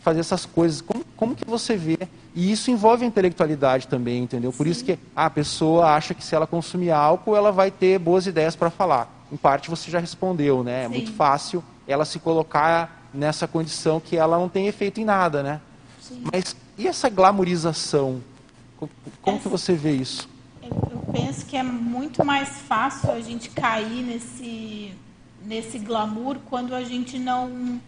Speaker 4: fazer essas coisas. Como, como que você vê e isso envolve a intelectualidade também, entendeu? Por Sim. isso que a pessoa acha que se ela consumir álcool, ela vai ter boas ideias para falar. Em parte você já respondeu, né? É Sim. muito fácil ela se colocar nessa condição que ela não tem efeito em nada, né? Sim. Mas e essa glamorização? Como essa... que você vê isso?
Speaker 1: Eu penso que é muito mais fácil a gente cair nesse, nesse glamour quando a gente não,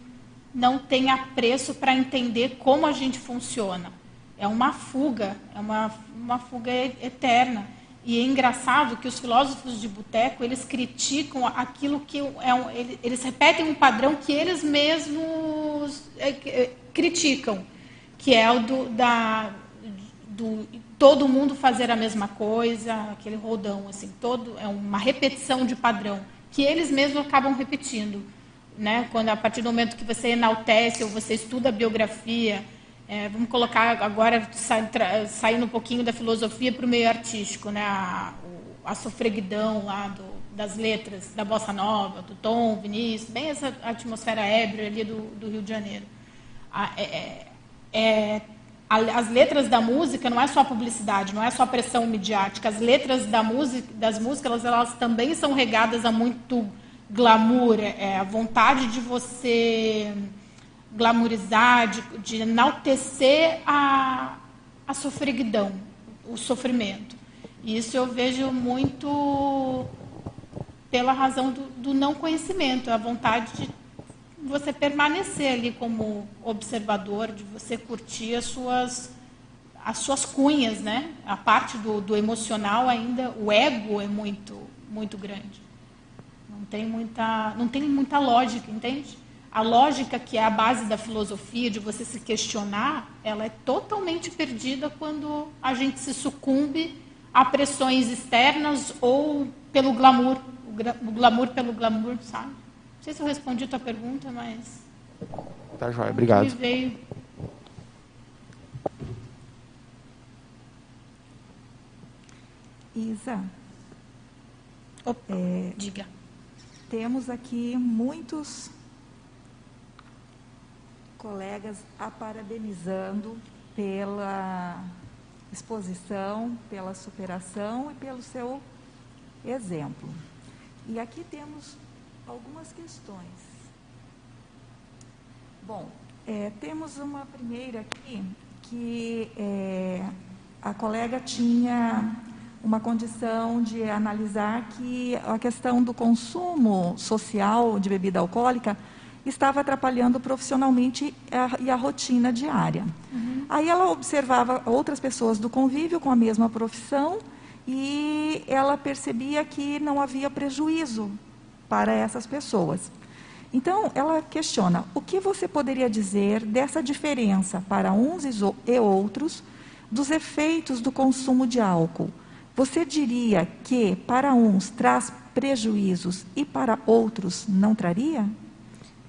Speaker 1: não tem apreço para entender como a gente funciona. É uma fuga, é uma, uma fuga eterna. E é engraçado que os filósofos de boteco, eles criticam aquilo que é um, eles repetem um padrão que eles mesmos é, é, criticam, que é o do, da, do todo mundo fazer a mesma coisa, aquele rodão assim, todo é uma repetição de padrão que eles mesmos acabam repetindo, né? Quando a partir do momento que você enaltece ou você estuda a biografia, é, vamos colocar agora, saindo um pouquinho da filosofia para o meio artístico, né? a, a sofreguidão lá do, das letras da Bossa Nova, do Tom, Vinícius, bem essa atmosfera ébria ali do, do Rio de Janeiro. A, é, é, é as letras da música não é só publicidade, não é só pressão midiática. As letras da música, das músicas, elas, elas também são regadas a muito glamour, é, é a vontade de você glamorizar, de, de enaltecer a, a sofreguidão, o sofrimento. Isso eu vejo muito pela razão do, do não conhecimento, a vontade de você permanecer ali como observador, de você curtir as suas as suas cunhas, né? A parte do, do emocional ainda, o ego é muito, muito grande. Não tem muita, não tem muita lógica, entende? A lógica que é a base da filosofia, de você se questionar, ela é totalmente perdida quando a gente se sucumbe a pressões externas ou pelo glamour, o glamour pelo glamour, sabe? Não sei se eu respondi a tua pergunta, mas.
Speaker 4: Tá joia, obrigado. Me
Speaker 1: veio.
Speaker 2: Isa.
Speaker 1: Opa, é, diga.
Speaker 2: Temos aqui muitos colegas a parabenizando pela exposição, pela superação e pelo seu exemplo. E aqui temos algumas questões. Bom, é, temos uma primeira aqui que é, a colega tinha uma condição de analisar que a questão do consumo social de bebida alcoólica estava atrapalhando profissionalmente a, e a rotina diária. Uhum. Aí ela observava outras pessoas do convívio com a mesma profissão e ela percebia que não havia prejuízo para essas pessoas. Então, ela questiona: o que você poderia dizer dessa diferença para uns e outros dos efeitos do consumo de álcool? Você diria que para uns traz prejuízos e para outros não traria?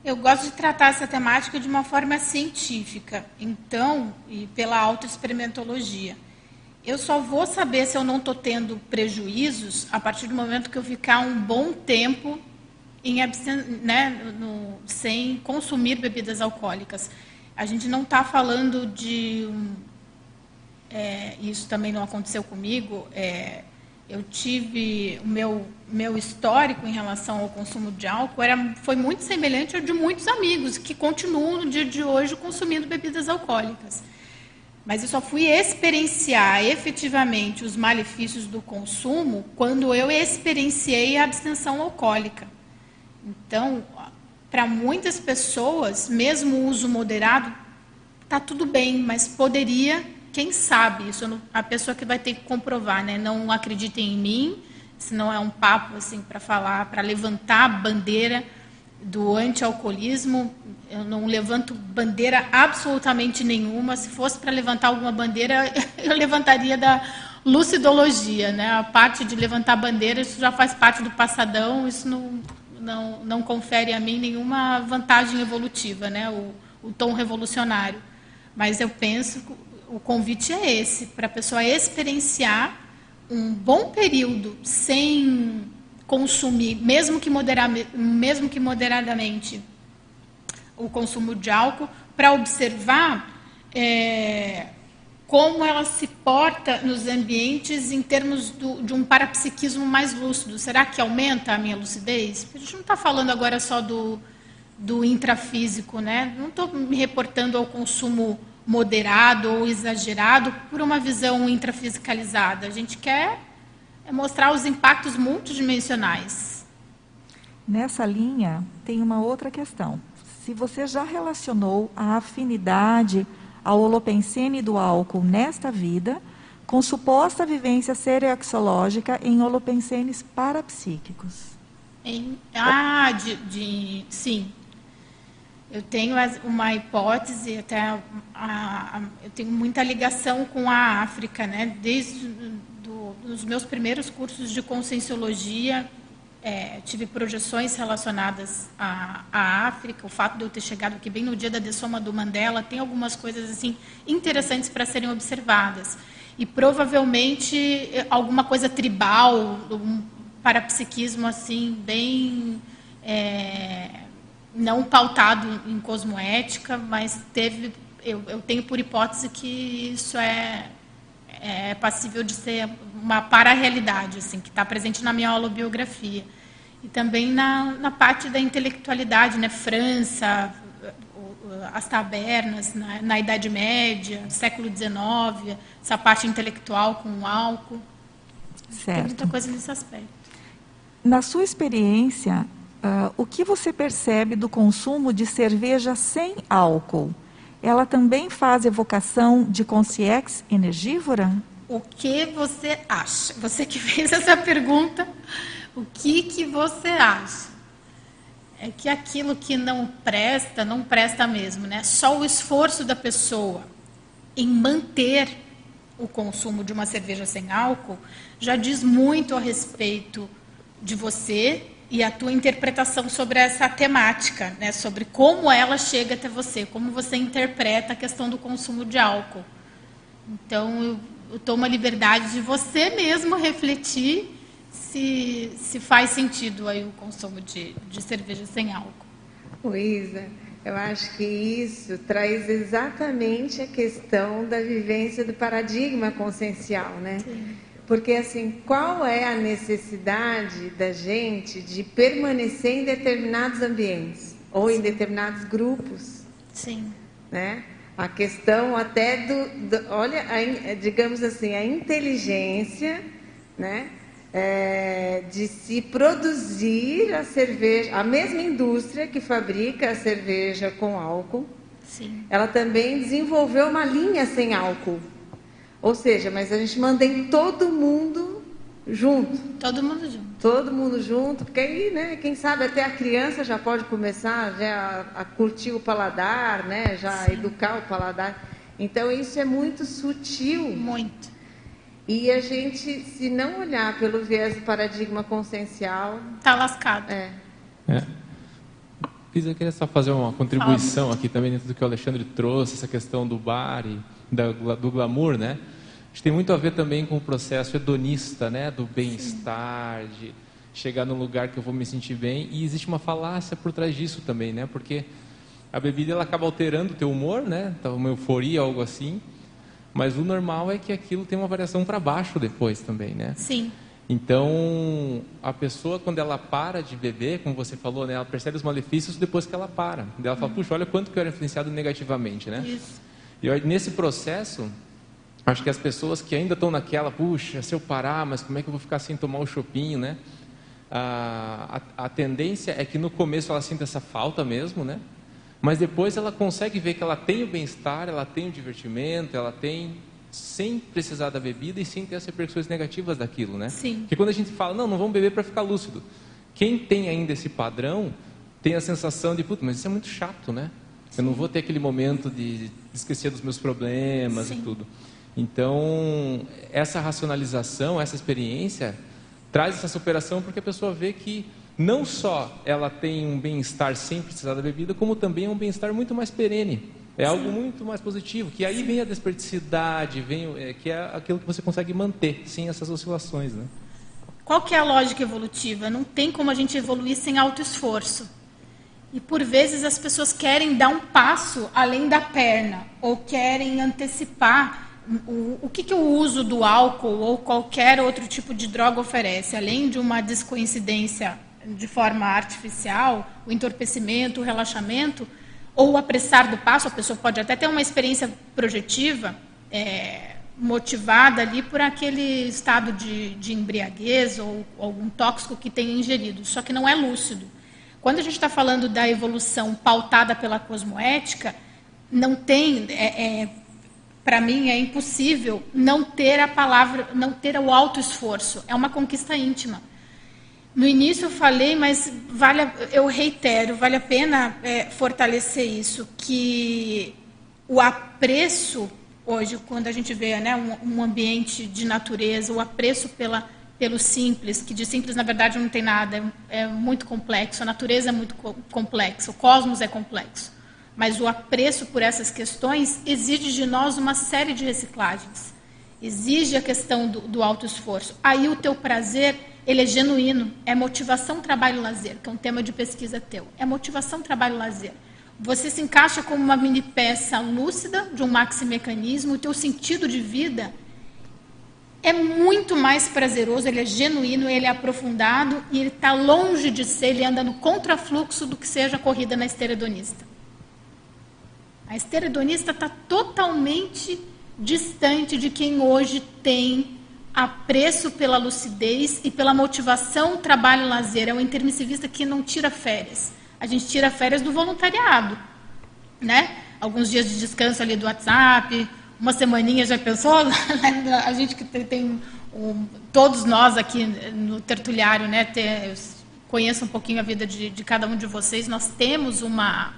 Speaker 1: Eu gosto de tratar essa temática de uma forma científica, então, e pela autoexperimentologia. Eu só vou saber se eu não estou tendo prejuízos a partir do momento que eu ficar um bom tempo em né, no, sem consumir bebidas alcoólicas. A gente não está falando de. É, isso também não aconteceu comigo. É, eu tive o meu, meu histórico em relação ao consumo de álcool era, foi muito semelhante ao de muitos amigos que continuam no dia de hoje consumindo bebidas alcoólicas. Mas eu só fui experienciar efetivamente os malefícios do consumo quando eu experienciei a abstenção alcoólica. Então, para muitas pessoas, mesmo o uso moderado, está tudo bem, mas poderia quem sabe, isso não, a pessoa que vai ter que comprovar, né? Não acreditem em mim, se não é um papo assim para falar, para levantar a bandeira do anti-alcoolismo. Eu não levanto bandeira absolutamente nenhuma. Se fosse para levantar alguma bandeira, eu levantaria da lucidologia, né? A parte de levantar bandeira, isso já faz parte do passadão, isso não, não, não confere a mim nenhuma vantagem evolutiva, né? O, o tom revolucionário. Mas eu penso o convite é esse, para a pessoa experienciar um bom período sem consumir, mesmo que, moderar, mesmo que moderadamente, o consumo de álcool, para observar é, como ela se porta nos ambientes em termos do, de um parapsiquismo mais lúcido. Será que aumenta a minha lucidez? A gente não está falando agora só do, do intrafísico, né? Não estou me reportando ao consumo moderado ou exagerado por uma visão intrafisicalizada. A gente quer é mostrar os impactos multidimensionais.
Speaker 2: Nessa linha, tem uma outra questão. Se você já relacionou a afinidade ao holopensene do álcool nesta vida com suposta vivência serexológica em holopensenes parapsíquicos.
Speaker 1: Em, ah, de, de, sim, eu tenho uma hipótese, até a, a, eu tenho muita ligação com a África, né? Desde do, os meus primeiros cursos de conscienciologia, é, tive projeções relacionadas à, à, África, o fato de eu ter chegado aqui bem no dia da dessoma do Mandela, tem algumas coisas assim interessantes para serem observadas. E provavelmente alguma coisa tribal, um parapsiquismo assim, bem... É, não pautado em cosmoética, mas teve, eu, eu tenho por hipótese que isso é, é passível de ser uma para-realidade, assim, que está presente na minha holobiografia. E também na, na parte da intelectualidade, né? França, as tabernas, na, na Idade Média, século XIX, essa parte intelectual com o álcool.
Speaker 2: Certo.
Speaker 1: Tem muita coisa nesse aspecto.
Speaker 2: Na sua experiência, Uh, o que você percebe do consumo de cerveja sem álcool? ela também faz evocação de consciência energívora?
Speaker 1: O que você acha? Você que fez essa pergunta, o que, que você acha? É que aquilo que não presta, não presta mesmo, né? Só o esforço da pessoa em manter o consumo de uma cerveja sem álcool já diz muito a respeito de você e a tua interpretação sobre essa temática, né? Sobre como ela chega até você, como você interpreta a questão do consumo de álcool. Então, eu, eu tomo a liberdade de você mesmo refletir se, se faz sentido aí o consumo de, de cerveja sem álcool.
Speaker 3: Luísa, eu acho que isso traz exatamente a questão da vivência do paradigma consciencial, né? Sim. Porque assim, qual é a necessidade da gente de permanecer em determinados ambientes ou Sim. em determinados grupos?
Speaker 1: Sim.
Speaker 3: Né? A questão até do, do olha, a, digamos assim, a inteligência, né? é, de se produzir a cerveja, a mesma indústria que fabrica a cerveja com álcool,
Speaker 1: Sim.
Speaker 3: ela também desenvolveu uma linha sem álcool. Ou seja, mas a gente mantém todo mundo junto.
Speaker 1: Todo mundo junto.
Speaker 3: Todo mundo junto, porque aí, né, quem sabe até a criança já pode começar já a, a curtir o paladar, né, já Sim. educar o paladar. Então isso é muito sutil.
Speaker 1: Muito.
Speaker 3: E a gente, se não olhar pelo viés do paradigma consciencial.
Speaker 1: Está lascado.
Speaker 3: É.
Speaker 4: é. Pisa, eu queria só fazer uma contribuição Fala. aqui também dentro do que o Alexandre trouxe, essa questão do bar e da, do glamour, né? Acho tem muito a ver também com o processo hedonista, né? Do bem-estar, de chegar num lugar que eu vou me sentir bem. E existe uma falácia por trás disso também, né? Porque a bebida ela acaba alterando o teu humor, né? Então, uma euforia, algo assim. Mas o normal é que aquilo tem uma variação para baixo depois também, né?
Speaker 1: Sim.
Speaker 4: Então, a pessoa, quando ela para de beber, como você falou, né, ela percebe os malefícios depois que ela para. ela fala, puxa, olha quanto que eu era influenciado negativamente, né?
Speaker 1: Isso.
Speaker 4: E nesse processo, acho que as pessoas que ainda estão naquela, puxa, se eu parar, mas como é que eu vou ficar sem tomar o chopinho, né? A, a, a tendência é que no começo ela sinta essa falta mesmo, né? Mas depois ela consegue ver que ela tem o bem-estar, ela tem o divertimento, ela tem sem precisar da bebida e sem ter as repercussões negativas daquilo, né?
Speaker 1: Sim.
Speaker 4: Porque quando a gente fala, não, não vamos beber para ficar lúcido. Quem tem ainda esse padrão tem a sensação de, puta, mas isso é muito chato, né? Eu não vou ter aquele momento de esquecer dos meus problemas Sim. e tudo. Então, essa racionalização, essa experiência traz essa superação porque a pessoa vê que não só ela tem um bem-estar sem precisar da bebida, como também é um bem-estar muito mais perene. É Sim. algo muito mais positivo, que aí Sim. vem a desperdicidade, vem, é, que é aquilo que você consegue manter sem essas oscilações. Né?
Speaker 1: Qual que é a lógica evolutiva? Não tem como a gente evoluir sem alto esforço. E por vezes as pessoas querem dar um passo além da perna, ou querem antecipar o, o que, que o uso do álcool ou qualquer outro tipo de droga oferece, além de uma descoincidência de forma artificial, o entorpecimento, o relaxamento, ou o apressar do passo, a pessoa pode até ter uma experiência projetiva, é, motivada ali por aquele estado de, de embriaguez ou, algum tóxico que tenha ingerido, só que não é lúcido. Quando a gente está falando da evolução pautada pela cosmoética, não tem, é, é, para mim é impossível não ter a palavra, não ter o alto esforço. É uma conquista íntima. No início eu falei, mas vale, eu reitero, vale a pena é, fortalecer isso, que o apreço hoje, quando a gente vê né, um, um, ambiente de natureza, o apreço pela, pelo simples, que de simples na verdade não tem nada, é, é muito complexo, a natureza é muito co complexa, o cosmos é complexo. Mas o apreço por essas questões exige de nós uma série de reciclagens. Exige a questão do, do alto esforço. Aí o teu prazer ele é genuíno, é motivação, trabalho, lazer, que é um tema de pesquisa teu. É motivação, trabalho, lazer. Você se encaixa como uma mini peça lúcida de um maximecanismo, o teu sentido de vida é muito mais prazeroso, ele é genuíno, ele é aprofundado e ele está longe de ser, ele anda no contrafluxo do que seja a corrida na esteira hedonista. A esteira hedonista está totalmente distante de quem hoje tem apreço pela lucidez e pela motivação, trabalho, lazer. É um intermissivista que não tira férias. A gente tira férias do voluntariado, né? alguns dias de descanso ali do WhatsApp, uma semaninha já pensou? a gente que tem, um, todos nós aqui no tertuliário, né, conheço um pouquinho a vida de, de cada um de vocês, nós temos uma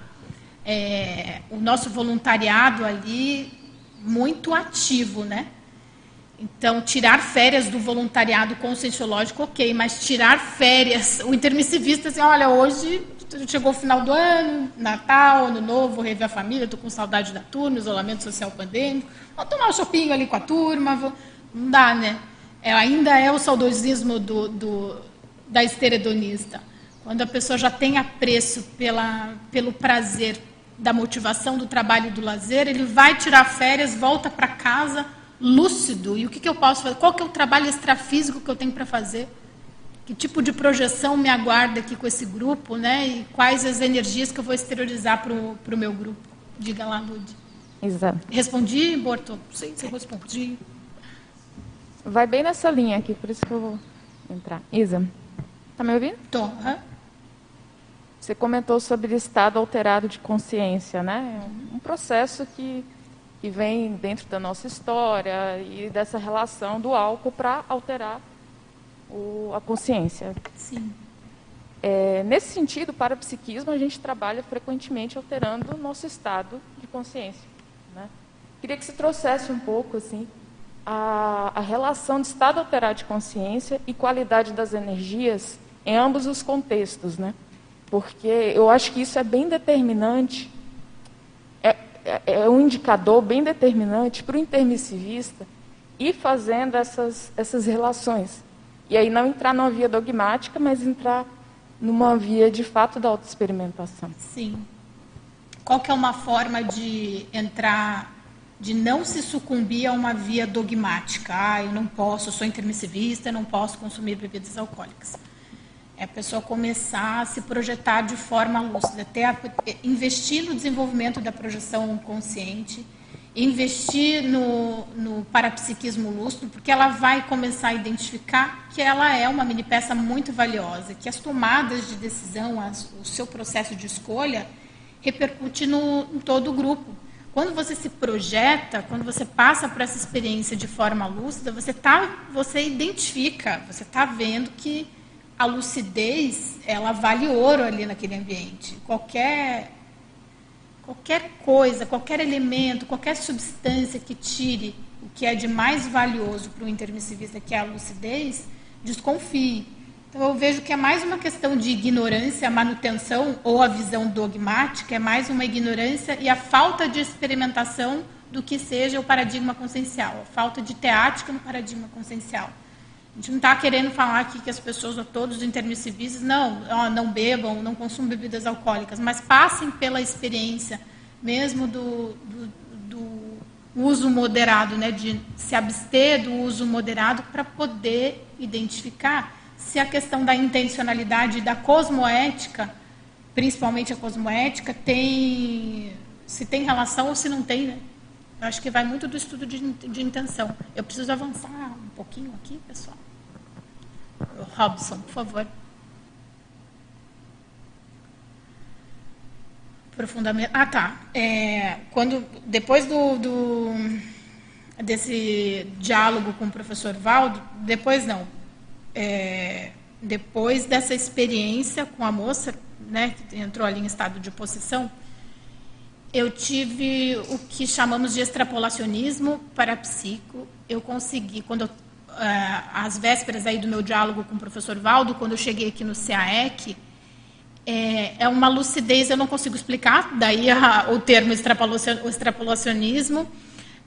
Speaker 1: é, o nosso voluntariado ali muito ativo, né? Então, tirar férias do voluntariado conscienciológico, ok, mas tirar férias, o intermissivista, assim, olha, hoje chegou o final do ano, Natal, Ano Novo, rever a família, estou com saudade da turma, isolamento social pandêmico, vou tomar um shopping ali com a turma, vou... não dá, né? É, ainda é o saudosismo do, do, da esteredonista. Quando a pessoa já tem apreço pela, pelo prazer da motivação do trabalho e do lazer, ele vai tirar férias, volta para casa lúcido. E o que, que eu posso fazer? Qual que é o trabalho extrafísico que eu tenho para fazer? Que tipo de projeção me aguarda aqui com esse grupo, né? E quais as energias que eu vou exteriorizar para o meu grupo? Diga lá, Lud.
Speaker 5: Exato.
Speaker 1: Respondi, Borto? Sim, você respondi.
Speaker 5: Vai bem nessa linha aqui, por isso que eu vou entrar. Isa, tá me ouvindo?
Speaker 1: Tô. Uhum.
Speaker 5: Você comentou sobre estado alterado de consciência, né? Um processo que, que vem dentro da nossa história e dessa relação do álcool para alterar o, a consciência.
Speaker 1: Sim.
Speaker 5: É, nesse sentido, para o psiquismo, a gente trabalha frequentemente alterando o nosso estado de consciência. Né? Queria que você trouxesse um pouco assim, a, a relação de estado alterado de consciência e qualidade das energias em ambos os contextos, né? Porque eu acho que isso é bem determinante, é, é, é um indicador bem determinante para o intermissivista ir fazendo essas, essas relações. E aí não entrar numa via dogmática, mas entrar numa via de fato da autoexperimentação.
Speaker 1: Sim. Qual que é uma forma de entrar de não se sucumbir a uma via dogmática. Ah, eu não posso, eu sou intermissivista, eu não posso consumir bebidas alcoólicas. É a pessoa começar a se projetar de forma lúcida, até investir no desenvolvimento da projeção consciente, investir no, no parapsiquismo lúcido, porque ela vai começar a identificar que ela é uma mini peça muito valiosa, que as tomadas de decisão, as, o seu processo de escolha, repercute no, em todo o grupo. Quando você se projeta, quando você passa por essa experiência de forma lúcida, você tá, você identifica, você está vendo que a lucidez ela vale ouro ali naquele ambiente. Qualquer qualquer coisa, qualquer elemento, qualquer substância que tire o que é de mais valioso para o intermissivista, que é a lucidez, desconfie. Então, eu vejo que é mais uma questão de ignorância, a manutenção ou a visão dogmática, é mais uma ignorância e a falta de experimentação do que seja o paradigma consciencial, a falta de teática no paradigma consciencial. A gente não está querendo falar aqui que as pessoas, todos os intermissivistas, não, ó, não bebam, não consumam bebidas alcoólicas, mas passem pela experiência mesmo do, do, do uso moderado, né, de se abster do uso moderado para poder identificar se a questão da intencionalidade e da cosmoética, principalmente a cosmoética, tem se tem relação ou se não tem, né? Eu acho que vai muito do estudo de, de intenção. Eu preciso avançar um pouquinho aqui, pessoal. Robson, por favor. Profundamente. Ah, tá. É, quando depois do, do desse diálogo com o professor Valdo, depois não, é, depois dessa experiência com a moça, né, que entrou ali em estado de possessão, eu tive o que chamamos de extrapolacionismo parapsíquico. Eu consegui, quando eu, às vésperas aí do meu diálogo com o professor Valdo, quando eu cheguei aqui no CAEC, é, é uma lucidez, eu não consigo explicar, daí a, o termo extrapolacionismo,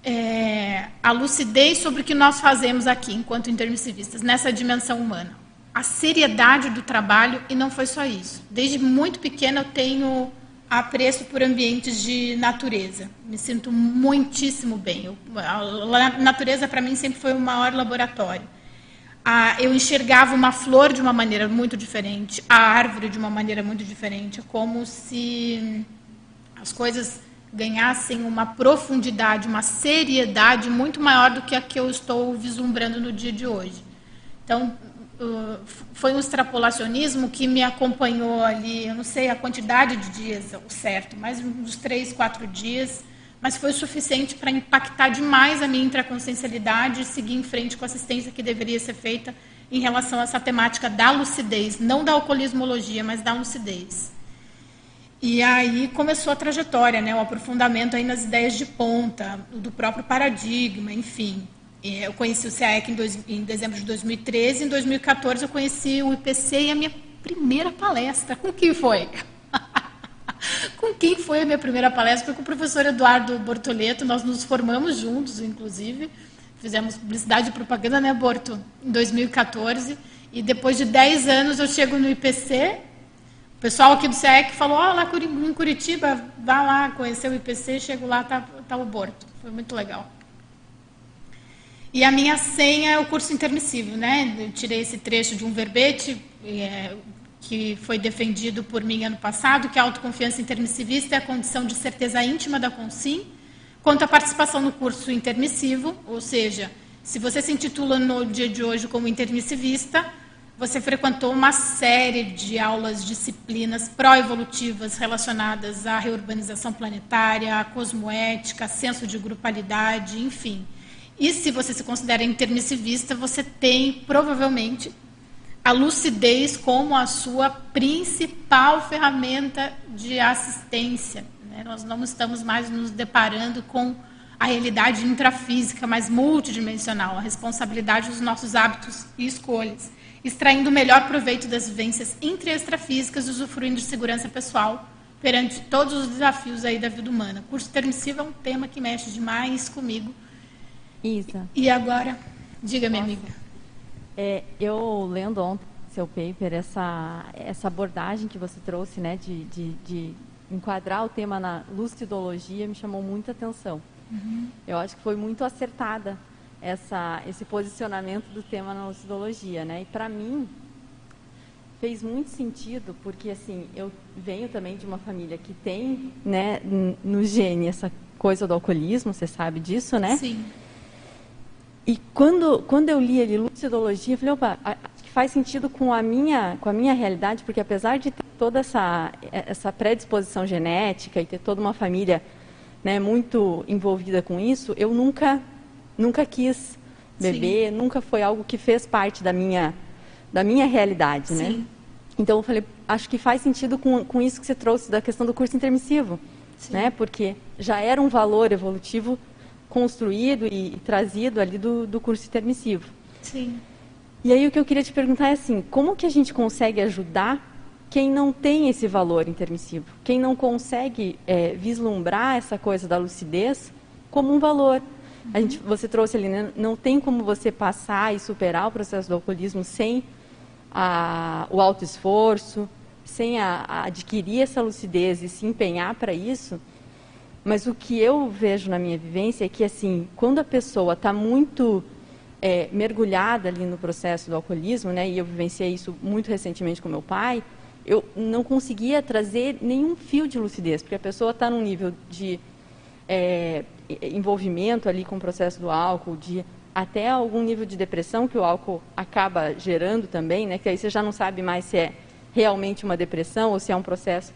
Speaker 1: é, a lucidez sobre o que nós fazemos aqui, enquanto intermissivistas, nessa dimensão humana. A seriedade do trabalho, e não foi só isso. Desde muito pequena eu tenho apreço por ambientes de natureza. Me sinto muitíssimo bem. Eu, a natureza, para mim, sempre foi o maior laboratório. eu enxergava uma flor de uma maneira muito diferente, a árvore de uma maneira muito diferente, como se as coisas ganhassem uma profundidade, uma seriedade muito maior do que a que eu estou vislumbrando no dia de hoje. Então, foi um extrapolacionismo que me acompanhou ali, eu não sei a quantidade de dias, o certo, mas uns três, quatro dias, mas foi suficiente para impactar demais a minha intraconsciencialidade e seguir em frente com a assistência que deveria ser feita em relação a essa temática da lucidez, não da alcoolismologia, mas da lucidez. E aí começou a trajetória, né, o aprofundamento aí nas ideias de ponta, do próprio paradigma, enfim. Eu conheci o CAEC em, dois, em dezembro de 2013, em 2014 eu conheci o IPC e a minha primeira palestra. Com quem foi? com quem foi a minha primeira palestra? Foi com o professor Eduardo Bortoleto, nós nos formamos juntos, inclusive. Fizemos publicidade e propaganda, né, Borto? Em 2014. E depois de 10 anos eu chego no IPC o pessoal aqui do CEEC falou, ó, oh, lá em Curitiba, vá lá conhecer o IPC, chego lá, tá, tá o Borto. Foi muito legal. E a minha senha é o curso intermissivo, né? Eu tirei esse trecho de um verbete é, que foi defendido por mim ano passado, que a autoconfiança intermissivista é a condição de certeza íntima da consim, quanto à participação no curso intermissivo, ou seja, se você se intitula no dia de hoje como intermissivista, você frequentou uma série de aulas, disciplinas pró-evolutivas relacionadas à reurbanização planetária, à cosmoética, senso de grupalidade, enfim. E se você se considera intermissivista, você tem provavelmente a lucidez como a sua principal ferramenta de assistência. Né? Nós não estamos mais nos deparando com a realidade intrafísica, mas multidimensional, a responsabilidade dos nossos hábitos e escolhas extraindo o melhor proveito das vivências intra e usufruindo de segurança pessoal perante todos os desafios aí da vida humana. O curso termissivo é um tema que mexe demais comigo.
Speaker 6: Isa.
Speaker 1: E agora, diga, minha amiga.
Speaker 6: É, eu lendo ontem seu paper, essa, essa abordagem que você trouxe, né, de, de, de enquadrar o tema na lucidologia, me chamou muita atenção. Uhum. Eu acho que foi muito acertada essa, esse posicionamento do tema na lucidologia, né? E para mim fez muito sentido porque assim eu venho também de uma família que tem, né, no gene essa coisa do alcoolismo, você sabe disso, né?
Speaker 1: Sim.
Speaker 6: E quando quando eu li ali lucidologia, eu falei, opa, acho que faz sentido com a minha com a minha realidade, porque apesar de ter toda essa essa predisposição genética e ter toda uma família, né, muito envolvida com isso, eu nunca nunca quis beber, Sim. nunca foi algo que fez parte da minha, da minha realidade, né? Sim. né? Então eu falei, acho que faz sentido com, com isso que você trouxe da questão do curso intermissivo, Sim. né? Porque já era um valor evolutivo construído e, e trazido ali do, do curso intermissivo.
Speaker 1: Sim.
Speaker 6: E aí o que eu queria te perguntar é assim, como que a gente consegue ajudar quem não tem esse valor intermissivo? Quem não consegue é, vislumbrar essa coisa da lucidez como um valor? A gente, você trouxe ali, né? não tem como você passar e superar o processo do alcoolismo sem a, o alto esforço, sem a, a adquirir essa lucidez e se empenhar para isso. Mas o que eu vejo na minha vivência é que, assim, quando a pessoa está muito é, mergulhada ali no processo do alcoolismo, né, e eu vivenciei isso muito recentemente com meu pai, eu não conseguia trazer nenhum fio de lucidez, porque a pessoa está num nível de é, envolvimento ali com o processo do álcool, de até algum nível de depressão que o álcool acaba gerando também, né? Que aí você já não sabe mais se é realmente uma depressão ou se é um processo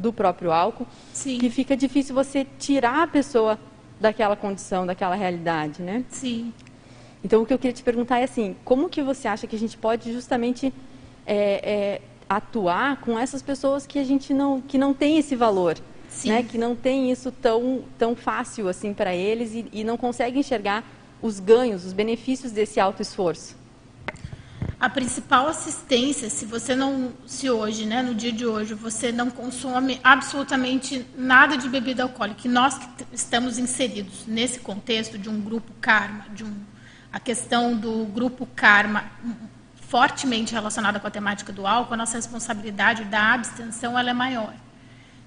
Speaker 6: do próprio álcool,
Speaker 1: Sim.
Speaker 6: que fica difícil você tirar a pessoa daquela condição, daquela realidade, né?
Speaker 1: Sim.
Speaker 6: Então o que eu queria te perguntar é assim, como que você acha que a gente pode justamente é, é, atuar com essas pessoas que a gente não que não tem esse valor? né, que não tem isso tão, tão fácil assim para eles e, e não conseguem enxergar os ganhos, os benefícios desse alto esforço.
Speaker 1: A principal assistência, se você não, se hoje, né, no dia de hoje, você não consome absolutamente nada de bebida alcoólica, e nós que estamos inseridos nesse contexto de um grupo karma, de um, a questão do grupo karma fortemente relacionada com a temática do álcool, a nossa responsabilidade da abstenção ela é maior.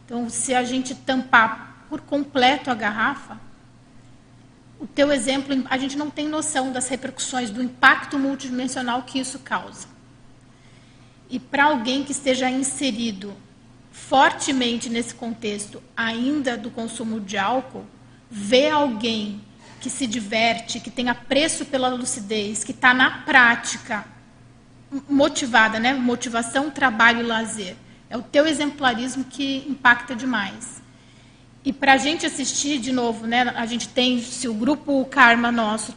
Speaker 1: Então, se a gente tampar por completo a garrafa, o teu exemplo, a gente não tem noção das repercussões, do impacto multidimensional que isso causa. E para alguém que esteja inserido fortemente nesse contexto ainda do consumo de álcool, ver alguém que se diverte, que tem apreço pela lucidez, que está na prática motivada, né? Motivação, trabalho e lazer. É o teu exemplarismo que impacta demais. E para a gente assistir, de novo, né, a gente tem, se o grupo Karma nosso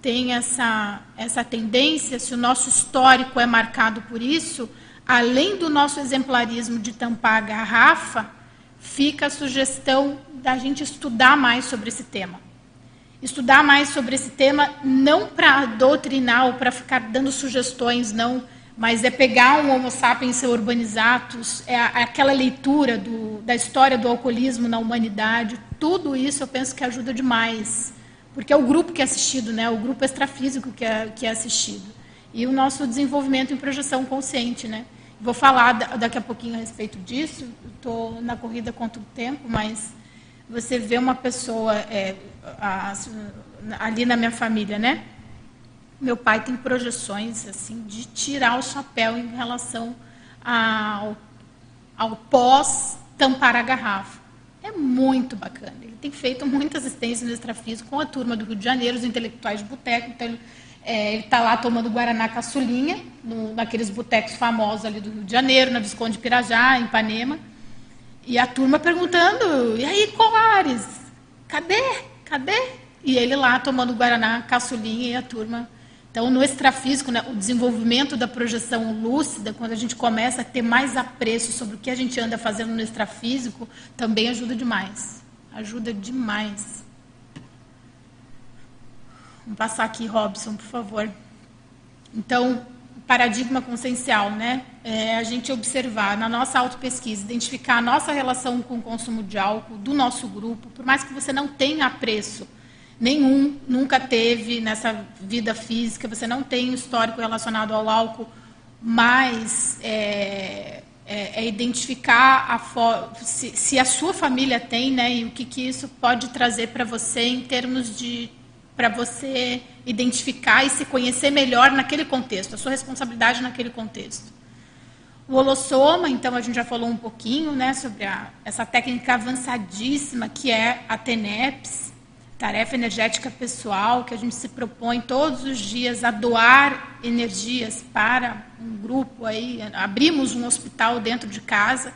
Speaker 1: tem essa, essa tendência, se o nosso histórico é marcado por isso, além do nosso exemplarismo de tampar a garrafa, fica a sugestão da gente estudar mais sobre esse tema. Estudar mais sobre esse tema, não para doutrinar ou para ficar dando sugestões, não mas é pegar um Homo sapiens urbanizatus, é aquela leitura do, da história do alcoolismo na humanidade, tudo isso eu penso que ajuda demais, porque é o grupo que é assistido, né, o grupo extrafísico que é, que é assistido, e o nosso desenvolvimento em projeção consciente. Né. Vou falar daqui a pouquinho a respeito disso, estou na corrida contra o tempo, mas você vê uma pessoa é, a, ali na minha família, né? Meu pai tem projeções assim de tirar o chapéu em relação ao, ao pós tampar a garrafa. É muito bacana. Ele tem feito muitas assistências no extrafísico com a turma do Rio de Janeiro, os intelectuais de boteco. Então, ele é, está lá tomando Guaraná caçulinha, no, naqueles botecos famosos ali do Rio de Janeiro, na Visconde Pirajá, em Ipanema. E a turma perguntando, e aí, Colares? Cadê? Cadê? E ele lá tomando Guaraná caçulinha e a turma então, no extrafísico, né, o desenvolvimento da projeção lúcida, quando a gente começa a ter mais apreço sobre o que a gente anda fazendo no extrafísico, também ajuda demais. Ajuda demais. Vamos passar aqui, Robson, por favor. Então, paradigma consciencial, né? É a gente observar na nossa autopesquisa, identificar a nossa relação com o consumo de álcool do nosso grupo, por mais que você não tenha apreço nenhum, nunca teve nessa vida física, você não tem histórico relacionado ao álcool, mas é, é, é identificar a se, se, a sua família tem, né, e o que, que isso pode trazer para você em termos de para você identificar e se conhecer melhor naquele contexto, a sua responsabilidade naquele contexto. O holossoma, então, a gente já falou um pouquinho né, sobre a, essa técnica avançadíssima que é a TENEPS, tarefa energética pessoal, que a gente se propõe todos os dias a doar energias para um grupo aí, abrimos um hospital dentro de casa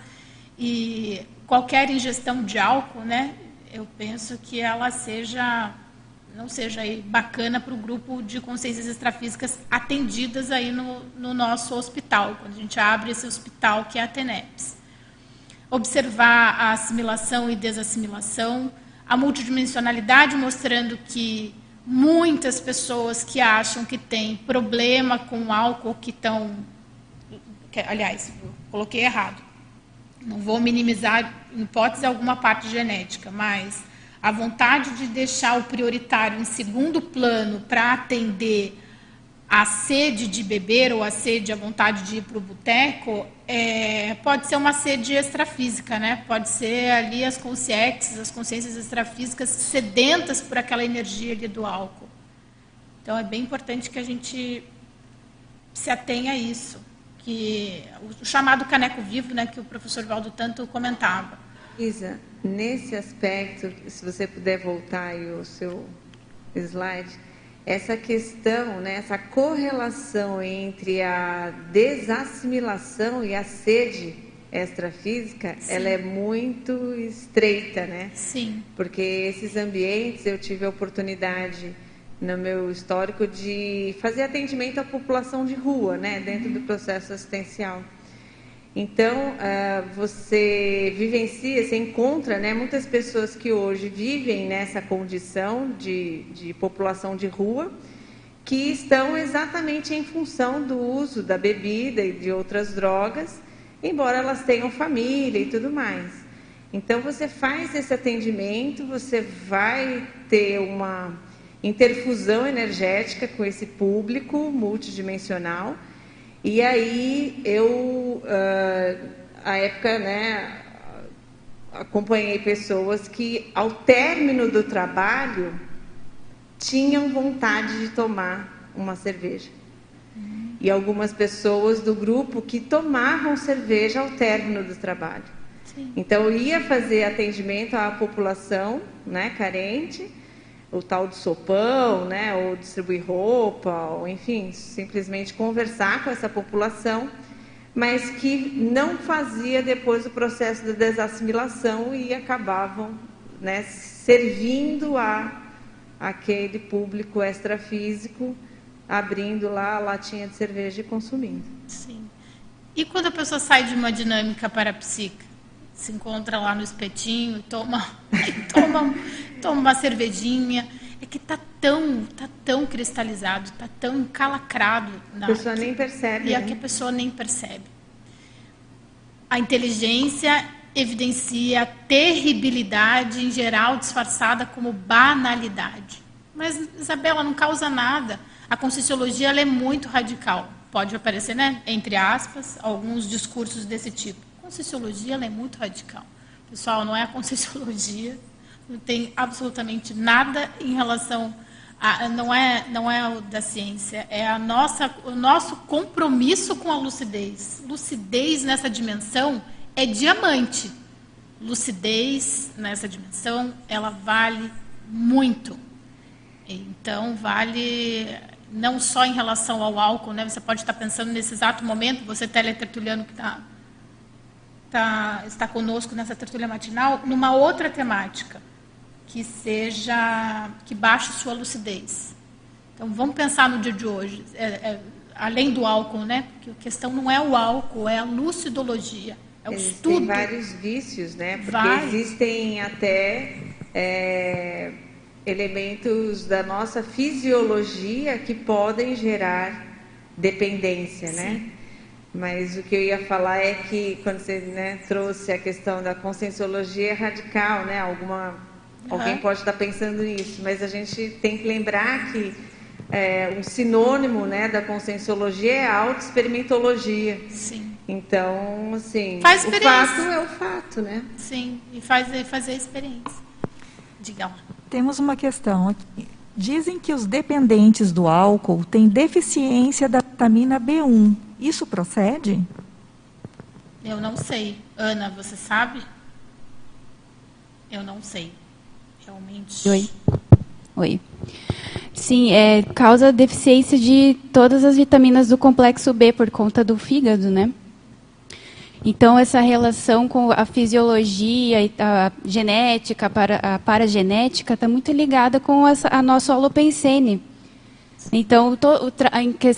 Speaker 1: e qualquer ingestão de álcool, né, eu penso que ela seja não seja aí bacana para o grupo de consciências extrafísicas atendidas aí no, no nosso hospital, quando a gente abre esse hospital que é a TENEPS. Observar a assimilação e desassimilação, a multidimensionalidade, mostrando que muitas pessoas que acham que têm problema com álcool, que estão. Aliás, coloquei errado. Não vou minimizar, em hipótese alguma, parte genética, mas a vontade de deixar o prioritário em segundo plano para atender a sede de beber ou a sede, a vontade de ir para o boteco, é, pode ser uma sede extrafísica, né? Pode ser ali as consciências, as consciências extrafísicas sedentas por aquela energia ali do álcool. Então é bem importante que a gente se atenha a isso, que o chamado caneco vivo, né, que o professor Valdo tanto comentava.
Speaker 3: Isa, nesse aspecto, se você puder voltar aí o seu slide, essa questão, né, essa correlação entre a desassimilação e a sede extrafísica, Sim. ela é muito estreita, né?
Speaker 1: Sim.
Speaker 3: Porque esses ambientes eu tive a oportunidade no meu histórico de fazer atendimento à população de rua, né, dentro do processo assistencial. Então, uh, você vivencia, você encontra né, muitas pessoas que hoje vivem nessa condição de, de população de rua, que estão exatamente em função do uso da bebida e de outras drogas, embora elas tenham família e tudo mais. Então, você faz esse atendimento, você vai ter uma interfusão energética com esse público multidimensional e aí eu, uh, à época, né, acompanhei pessoas que, ao término do trabalho, tinham vontade de tomar uma cerveja. E algumas pessoas do grupo que tomavam cerveja ao término do trabalho. Sim. Então, eu ia fazer atendimento à população né, carente o tal do sopão, né, ou distribuir roupa, ou enfim, simplesmente conversar com essa população, mas que não fazia depois o processo de desassimilação e acabavam né, servindo a aquele público extrafísico, abrindo lá a latinha de cerveja e consumindo.
Speaker 1: Sim. E quando a pessoa sai de uma dinâmica parapsíquica? Se encontra lá no espetinho toma, toma, toma uma cervejinha. É que está tão, tá tão cristalizado, está tão encalacrado.
Speaker 3: Na, a pessoa nem percebe.
Speaker 1: E
Speaker 3: né?
Speaker 1: a que a pessoa nem percebe. A inteligência evidencia terribilidade, em geral disfarçada como banalidade. Mas, Isabela, não causa nada. A conscienciologia é muito radical. Pode aparecer, né, entre aspas, alguns discursos desse tipo. A conscienciologia é muito radical. Pessoal, não é a conscienciologia, não tem absolutamente nada em relação a, não é não é o da ciência, é a nossa o nosso compromisso com a lucidez. Lucidez nessa dimensão é diamante. Lucidez nessa dimensão, ela vale muito. Então, vale não só em relação ao álcool, né? Você pode estar pensando nesse exato momento, você teletertuliano que tá, tá, está conosco nessa tertulia matinal, numa outra temática, que seja, que baixe sua lucidez. Então, vamos pensar no dia de hoje, é, é, além do álcool, né? Porque a questão não é o álcool, é a lucidologia. É o
Speaker 3: Existem
Speaker 1: estudo.
Speaker 3: vários vícios, né? Porque
Speaker 1: Vários.
Speaker 3: existem até é, elementos da nossa fisiologia que podem gerar dependência, né? Mas o que eu ia falar é que quando você né, trouxe a questão da conscienciologia radical, né? Alguma, Alguém pode estar pensando nisso, mas a gente tem que lembrar que é, um sinônimo né, da conscienciologia é a autoexperimentologia.
Speaker 1: Sim.
Speaker 3: Então, assim,
Speaker 1: Faz
Speaker 3: o fato é o fato, né?
Speaker 1: Sim, e fazer, fazer a experiência. Diga lá.
Speaker 2: Temos uma questão aqui. Dizem que os dependentes do álcool têm deficiência da vitamina B1. Isso procede?
Speaker 1: Eu não sei. Ana, você sabe? Eu não sei. Realmente.
Speaker 7: Oi. Oi. Sim, é, causa deficiência de todas as vitaminas do complexo B por conta do fígado, né? Então, essa relação com a fisiologia, a genética, para, a paragenética, está muito ligada com essa, a nossa. Então,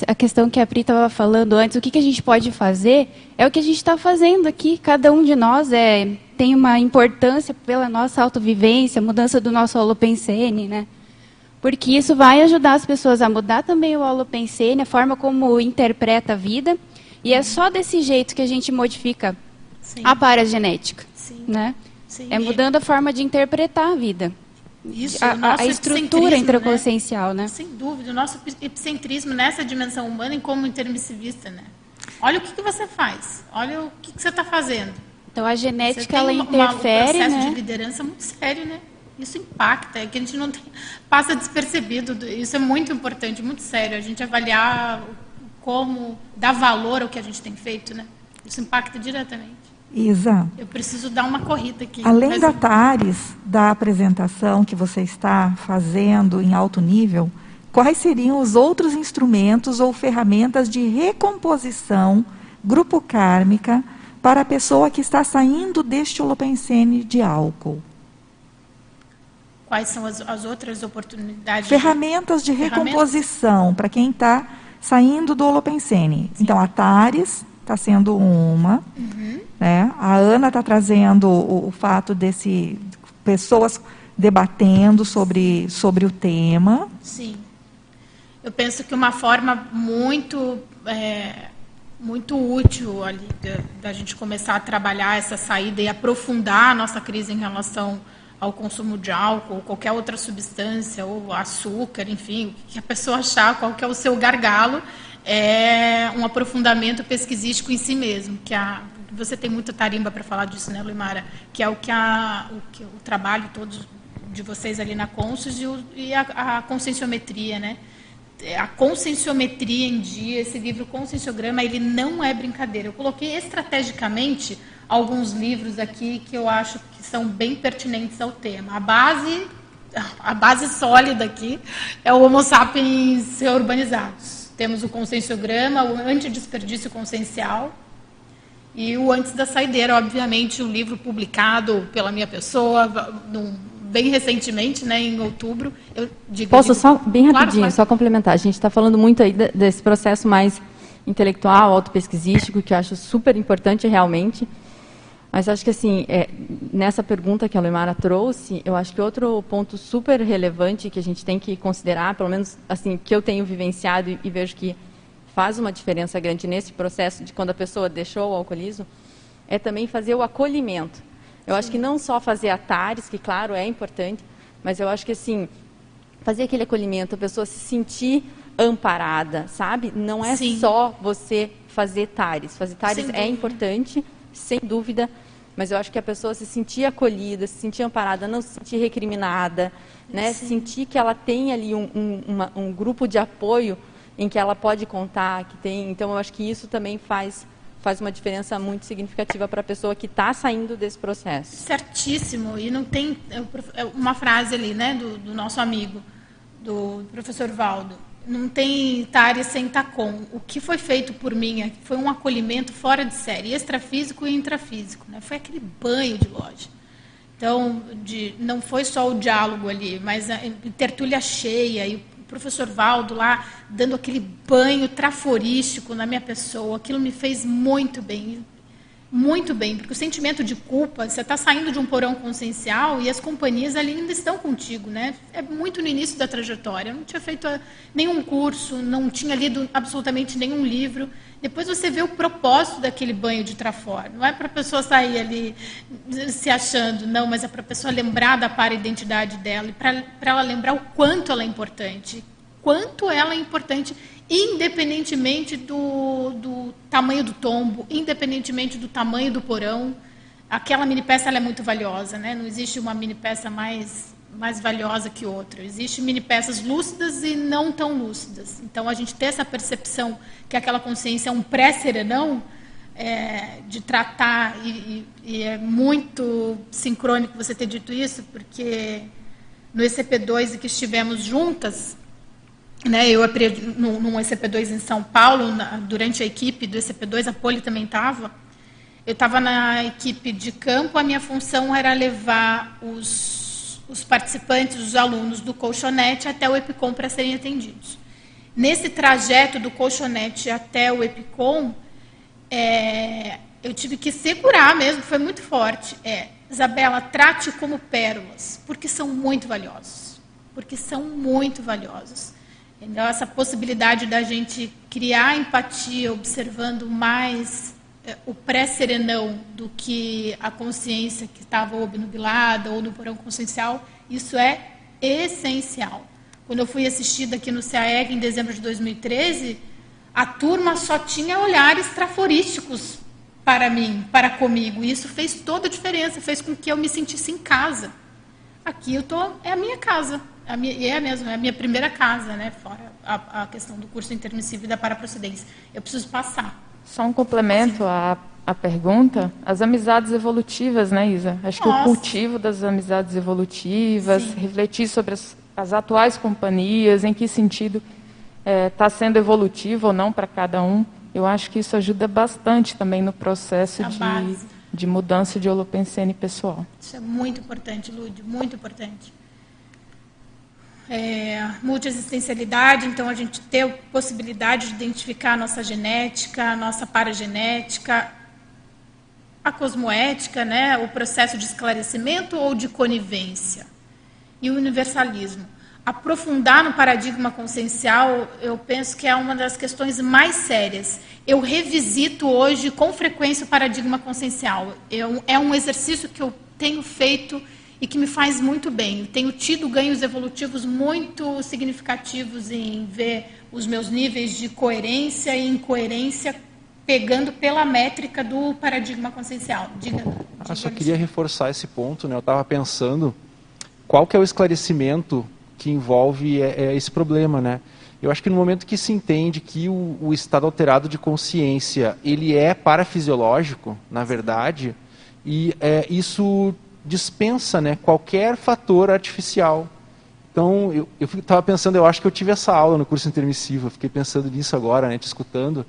Speaker 7: a questão que a Pri estava falando antes, o que, que a gente pode fazer, é o que a gente está fazendo aqui. Cada um de nós é, tem uma importância pela nossa autovivência, mudança do nosso holopensene, né? Porque isso vai ajudar as pessoas a mudar também o holopensene, a forma como interpreta a vida. E é só desse jeito que a gente modifica
Speaker 1: Sim.
Speaker 7: a paragenética,
Speaker 1: Sim.
Speaker 7: né?
Speaker 1: Sim.
Speaker 7: É mudando a forma de interpretar a vida.
Speaker 1: Isso,
Speaker 7: a, a- estrutura intraconsciencial, né?
Speaker 1: Sem dúvida, o nosso epicentrismo nessa dimensão humana em como intermissivista, né? Olha o que, que você faz, olha o que, que você está fazendo.
Speaker 7: Então a genética ela
Speaker 1: uma- uma-
Speaker 7: interfere,
Speaker 1: um processo de
Speaker 7: né?
Speaker 1: liderança muito sério, né? Isso impacta, é que a gente não tem, passa despercebido. do- Isso é muito importante, muito sério. A gente avaliar como dar valor ao que a gente tem feito, né? Isso impacta diretamente.
Speaker 2: Isa,
Speaker 1: Eu preciso dar uma corrida aqui.
Speaker 2: além da TARES, da apresentação que você está fazendo em alto nível, quais seriam os outros instrumentos ou ferramentas de recomposição grupo kármica para a pessoa que está saindo deste holopensene de álcool?
Speaker 1: Quais são as, as outras oportunidades? de-
Speaker 2: Ferramentas de
Speaker 1: Ferramentas?
Speaker 2: recomposição para quem está saindo do holopensene. Então, a TARES está sendo uma.
Speaker 1: Uhum.
Speaker 2: né? A Ana está trazendo o, o fato desse pessoas debatendo sobre, sobre o tema.
Speaker 1: Sim. Eu penso que uma forma muito é, muito útil ali da, da gente começar a trabalhar essa saída e aprofundar a nossa crise em relação ao consumo de álcool, ou qualquer outra substância, ou açúcar, enfim, o que a pessoa achar, qual que é o seu gargalo, é um aprofundamento pesquisístico em si mesmo, que a você tem muita tarimba para falar disso, né, Luimara? Que é o que, a, o, que o trabalho todo de vocês ali na Conscius e, o- e a, a conscienciometria, né? A conscienciometria em dia, esse livro Conscienciograma, ele não é brincadeira. Eu coloquei estrategicamente alguns livros aqui que eu acho que são bem pertinentes ao tema. A base a base sólida aqui é o Homo sapiens urbanizados. Temos o conscienciograma, o antidesperdício consciencial e o antes da saideira, obviamente, o livro publicado pela minha pessoa, num, bem recentemente, né, em outubro.
Speaker 6: Posso só, bem rapidinho, claro, só complementar. A gente está falando muito aí desse processo mais intelectual, autopesquisístico, que eu acho super importante realmente. Mas acho que assim, é, nessa pergunta que a Lemara trouxe, eu acho que outro ponto super relevante que a gente tem que considerar, pelo menos assim que eu tenho vivenciado e, e vejo que faz uma diferença grande nesse processo de quando a pessoa deixou o alcoolismo, é também fazer o acolhimento. Eu Sim. acho que não só fazer atares, que claro é importante, mas eu acho que assim fazer aquele acolhimento, a pessoa se sentir amparada, sabe? Não é Sim. só você fazer tares. Fazer tares é importante, sem dúvida, mas eu acho que a pessoa se sentir acolhida, se sentir amparada, não se sentir recriminada, né? sentir que ela tem ali um, um, uma, um grupo de apoio em que ela pode contar, que tem. Então, eu acho que isso também faz faz uma diferença muito significativa para a pessoa que está saindo desse processo.
Speaker 1: Certíssimo. E não tem é é uma frase ali, né, do, do nosso amigo, do professor Valdo não tem TARE sem TACOM. O que foi feito por mim foi um acolhimento fora de série, extrafísico e intrafísico. Né? Foi aquele banho de loja. Então, de, não foi só o diálogo ali, mas a, a tertúlia cheia e o professor Valdo lá dando aquele banho traforístico na minha pessoa. Aquilo me fez muito bem muito bem, porque o sentimento de culpa, você está saindo de um porão consciencial e as companhias ali ainda estão contigo, né? É muito no início da trajetória. Eu não tinha feito nenhum curso, não tinha lido absolutamente nenhum livro. Depois você vê o propósito daquele banho de trafor. Não é para a pessoa sair ali se achando, não, mas é para a pessoa lembrar da para identidade dela e para ela lembrar o quanto ela é importante, quanto ela é importante independentemente do, do tamanho do tombo, independentemente do tamanho do porão. Aquela mini peça é muito valiosa, né? não existe uma mini peça mais, mais valiosa que outra. Existem mini peças lúcidas e não tão lúcidas. Então, a gente ter essa percepção que aquela consciência é um pré-serenão, é, de tratar, e, e, é muito sincrônico você ter dito isso, porque no ECP2 que estivemos juntas, né, eu aprendi num, num ECP2 em São Paulo, na, durante a equipe do ECP2, a Poli também estava. Eu estava na equipe de campo, a minha função era levar os, os participantes, os alunos do colchonete até o EPICOM para serem atendidos. Nesse trajeto do colchonete até o EPICOM, é, eu tive que segurar mesmo, foi muito forte. É, Isabela, trate como pérolas, porque são muito valiosos. Porque são muito valiosos. Entendeu? Essa possibilidade da gente criar empatia observando mais é, o pré-serenão do que a consciência que estava obnubilada ou no porão consciencial, isso é essencial. Quando eu fui assistida aqui no CAEG em dezembro de 2013, a turma só tinha olhares traforísticos para mim, para comigo. E isso fez toda a diferença, fez com que eu me sentisse em casa. Aqui eu tô, é a minha casa. A minha, é mesmo, é a minha primeira casa, né? Fora a, a questão do curso intermissivo e da paraprocedência. Eu preciso passar.
Speaker 5: Só um complemento à, à pergunta. As amizades evolutivas, né, Isa? Acho Nossa. que o cultivo das amizades evolutivas, Sim. refletir sobre as, as atuais companhias, em que sentido está é, tá sendo evolutivo ou não para cada um. Eu acho que isso ajuda bastante também no processo de, de mudança de holopensene pessoal.
Speaker 1: Isso é muito importante, Lúdio, muito importante é, multiexistencialidade, então a gente ter a possibilidade de identificar a nossa genética, a nossa paragenética, a cosmoética, né, o processo de esclarecimento ou de conivência, e o universalismo. Aprofundar no paradigma consciencial, eu penso que é uma das questões mais sérias. Eu revisito hoje com frequência o paradigma consciencial. Eu, é um exercício que eu tenho feito e que me faz muito bem. tenho tido ganhos evolutivos muito significativos em ver os meus níveis de coerência e incoerência pegando pela métrica do paradigma consciencial. Diga.
Speaker 4: Ah, só queria reforçar esse ponto, né? Eu estava pensando qual que é o esclarecimento que envolve é, é esse problema, né? Eu acho que no momento que se entende que o, o estado alterado de consciência ele é parafisiológico, na verdade, e é, isso dispensa né, qualquer fator artificial. Então, eu estava pensando, eu acho que eu tive essa aula no curso intermissivo, fiquei pensando nisso agora, né, te escutando.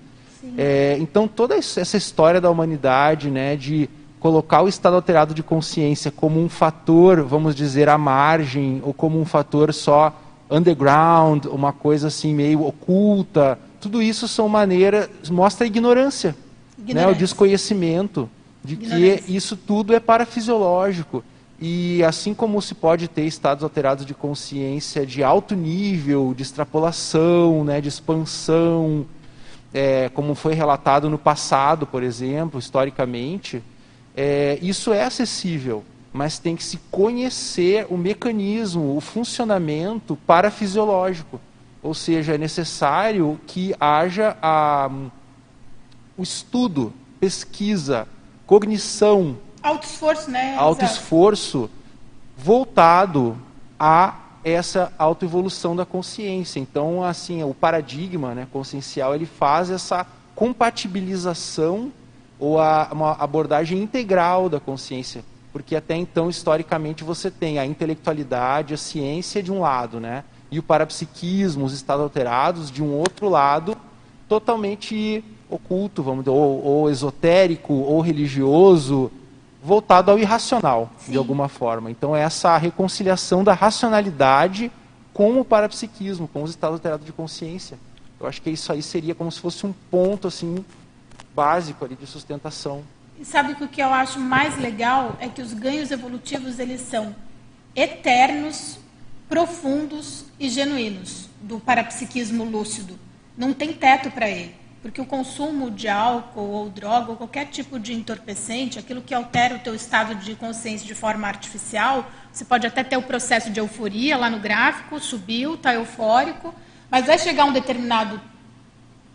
Speaker 4: É, então, toda essa história da humanidade, né, de colocar o estado alterado de consciência como um fator, vamos dizer, à margem, ou como um fator só underground, uma coisa assim meio oculta, tudo isso são maneiras, mostra a ignorância, ignorância. Né, o desconhecimento de ignorância. que isso tudo é parafisiológico. E assim como se pode ter estados alterados de consciência de alto nível, de extrapolação, né, de expansão, é, como foi relatado no passado, por exemplo, historicamente, é, isso é acessível, mas tem que se conhecer o mecanismo, o funcionamento parafisiológico. Ou seja, é necessário que haja a, o estudo, pesquisa, cognição.
Speaker 1: Alto esforço, né?
Speaker 4: Alto esforço voltado a essa autoevolução da consciência. Então, assim, o paradigma né, consciencial, ele faz essa compatibilização ou a, uma abordagem integral da consciência. Porque até então, historicamente, você tem a intelectualidade, a ciência de um lado, né? E o parapsiquismo, os estados alterados, de um outro lado, totalmente oculto, vamos dizer, ou, ou esotérico, ou religioso, voltado ao irracional, Sim. de alguma forma. Então, é essa reconciliação da racionalidade com o parapsiquismo, com os estados alterados de consciência. Eu acho que isso aí seria como se fosse um ponto assim básico ali de sustentação.
Speaker 1: E sabe que o que eu acho mais legal é que os ganhos evolutivos eles são eternos, profundos e genuínos do parapsiquismo lúcido. Não tem teto para ele porque o consumo de álcool ou droga ou qualquer tipo de entorpecente, aquilo que altera o teu estado de consciência de forma artificial, você pode até ter o processo de euforia lá no gráfico, subiu, está eufórico, mas vai chegar um determinado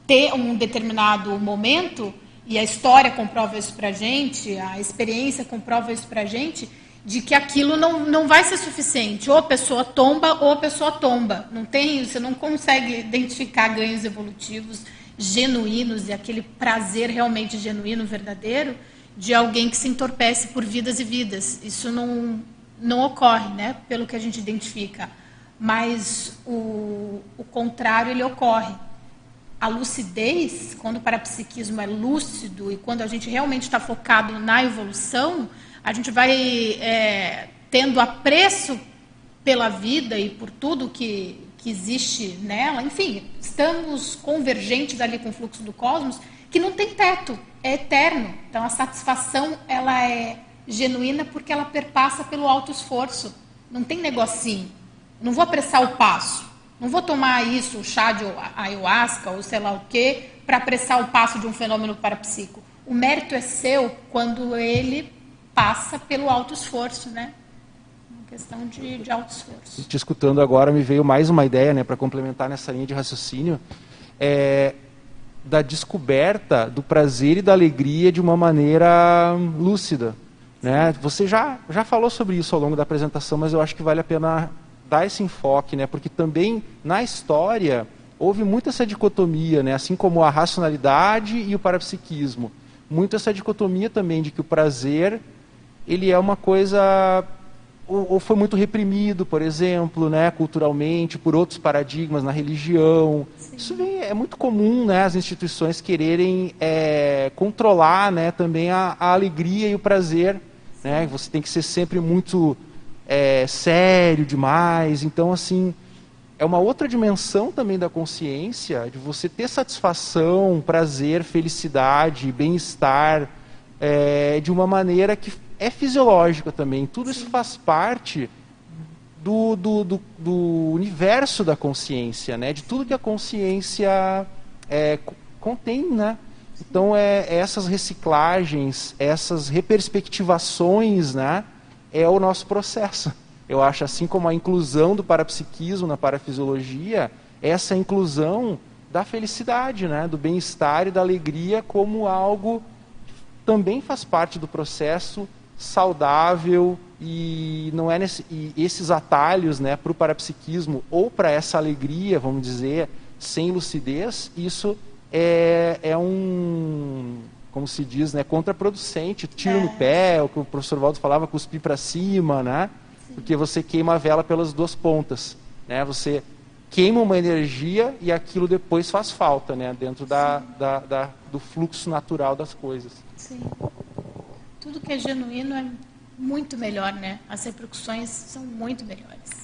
Speaker 1: ter um determinado momento e a história comprova isso para gente, a experiência comprova isso para gente, de que aquilo não, não vai ser suficiente. Ou a pessoa tomba ou a pessoa tomba. Não tem, você não consegue identificar ganhos evolutivos genuínos e aquele prazer realmente genuíno, verdadeiro, de alguém que se entorpece por vidas e vidas. Isso não, não ocorre, né? pelo que a gente identifica. Mas o, o contrário ele ocorre. A lucidez, quando o parapsiquismo é lúcido e quando a gente realmente está focado na evolução, a gente vai é, tendo apreço pela vida e por tudo que, que existe nela, enfim, estamos convergentes ali com o fluxo do cosmos, que não tem teto, é eterno. Então a satisfação ela é genuína porque ela perpassa pelo alto esforço. Não tem negocinho. Não vou apressar o passo. Não vou tomar isso, o chá de ayahuasca ou sei lá o quê, para apressar o passo de um fenômeno parapsíquico. O mérito é seu quando ele passa pelo alto esforço, né? questão de, de alto esforço.
Speaker 4: Te escutando agora, me veio mais uma ideia, né, para complementar nessa linha de raciocínio, é, da descoberta do prazer e da alegria de uma maneira lúcida. Né? Você já, já falou sobre isso ao longo da apresentação, mas eu acho que vale a pena dar esse enfoque, né? porque também na história houve muito essa dicotomia, né? assim como a racionalidade e o parapsiquismo. Muito essa dicotomia também de que o prazer ele é uma coisa ou, ou, foi muito reprimido, por exemplo, né, culturalmente, por outros paradigmas na religião. Sim. Isso vem, é muito comum, né, as instituições quererem é, controlar, né, também a, a, alegria e o prazer, né. Você tem que ser sempre muito é, sério demais. Então, assim, é uma outra dimensão também da consciência, de você ter satisfação, prazer, felicidade, bem-estar, é, de uma maneira que é fisiológica também. Tudo isso faz parte do, do, do, do, universo da consciência, né? de tudo que a consciência é, contém. Né? Então, é, é, essas reciclagens, essas reperspectivações, né? É o nosso processo. Eu acho, assim como a inclusão do parapsiquismo na parafisiologia, essa inclusão da felicidade, né? do bem-estar e da alegria como algo também faz parte do processo saudável e não é nesse, e esses atalhos né, para o parapsiquismo ou para essa alegria, vamos dizer, sem lucidez, isso é, é um, como se diz, né, contraproducente, tiro é. no pé, o que o professor Valdo falava, cuspir para cima, né? porque você queima a vela pelas duas pontas. Né? Você queima uma energia e aquilo depois faz falta né? dentro da, da, da, do fluxo natural das coisas.
Speaker 1: Sim. Tudo que é genuíno é muito melhor, né? As repercussões são muito melhores.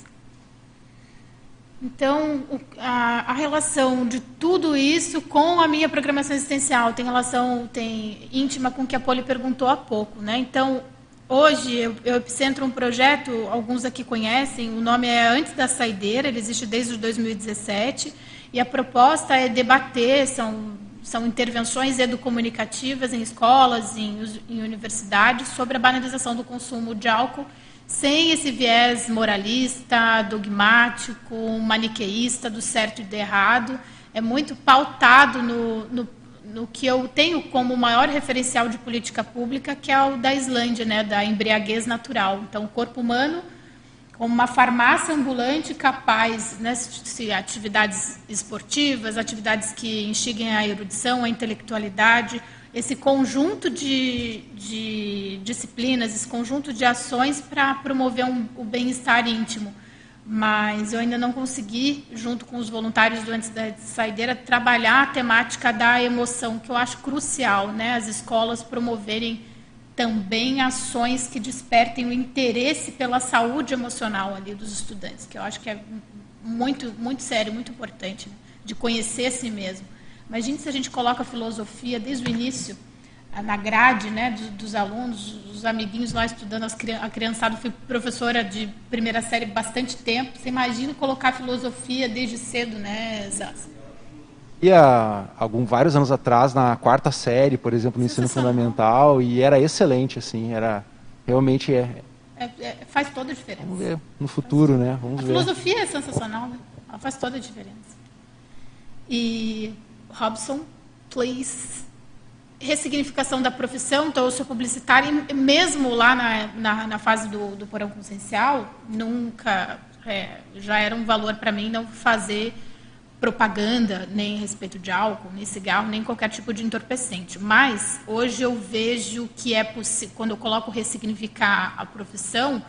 Speaker 1: Então, a, a, relação de tudo isso com a minha programação existencial tem relação tem íntima com o que a Poli perguntou há pouco. Né? Então, hoje, eu, eu Epicentro um projeto, alguns aqui conhecem, o nome é Antes da Saideira, ele existe desde 2017, e a proposta é debater, são, são intervenções educomunicativas em escolas, em, em universidades, sobre a banalização do consumo de álcool sem esse viés moralista, dogmático, maniqueísta do certo e do errado. É muito pautado no, no, no, que eu tenho como maior referencial de política pública, que é o da Islândia, né, da embriaguez natural. Então, o corpo humano como uma farmácia ambulante capaz, né, de atividades esportivas, atividades que instiguem a erudição, a intelectualidade, esse conjunto de, de disciplinas, esse conjunto de ações para promover um, o bem-estar íntimo. Mas eu ainda não consegui, junto com os voluntários do Antes da Saideira, trabalhar a temática da emoção, que eu acho crucial, né? as escolas promoverem também ações que despertem o interesse pela saúde emocional ali dos estudantes, que eu acho que é muito, muito sério, muito importante, né? de conhecer a si mesmo. Imagine se a gente coloca a filosofia desde o início, na grade né, dos, dos alunos, os amiguinhos lá estudando, as, a criançada, fui professora de primeira série bastante tempo. Você imagina colocar a filosofia desde cedo, né, Zaz?
Speaker 4: E há algum, vários anos atrás, na quarta série, por exemplo, no ensino fundamental, e era excelente, assim, era realmente é,
Speaker 1: é, é, faz toda a diferença.
Speaker 4: Vamos ver no futuro, né? Vamos
Speaker 1: a
Speaker 4: ver.
Speaker 1: filosofia é sensacional, né? Ela faz toda a diferença. E Robson, please. Ressignificação da profissão, então eu sou publicitária, e mesmo lá na, na, na fase do, do porão consciencial, nunca, é, já era um valor para mim não fazer propaganda nem a respeito de álcool, nem cigarro, nem qualquer tipo de entorpecente. Mas hoje eu vejo que é possível, quando eu coloco ressignificar a profissão,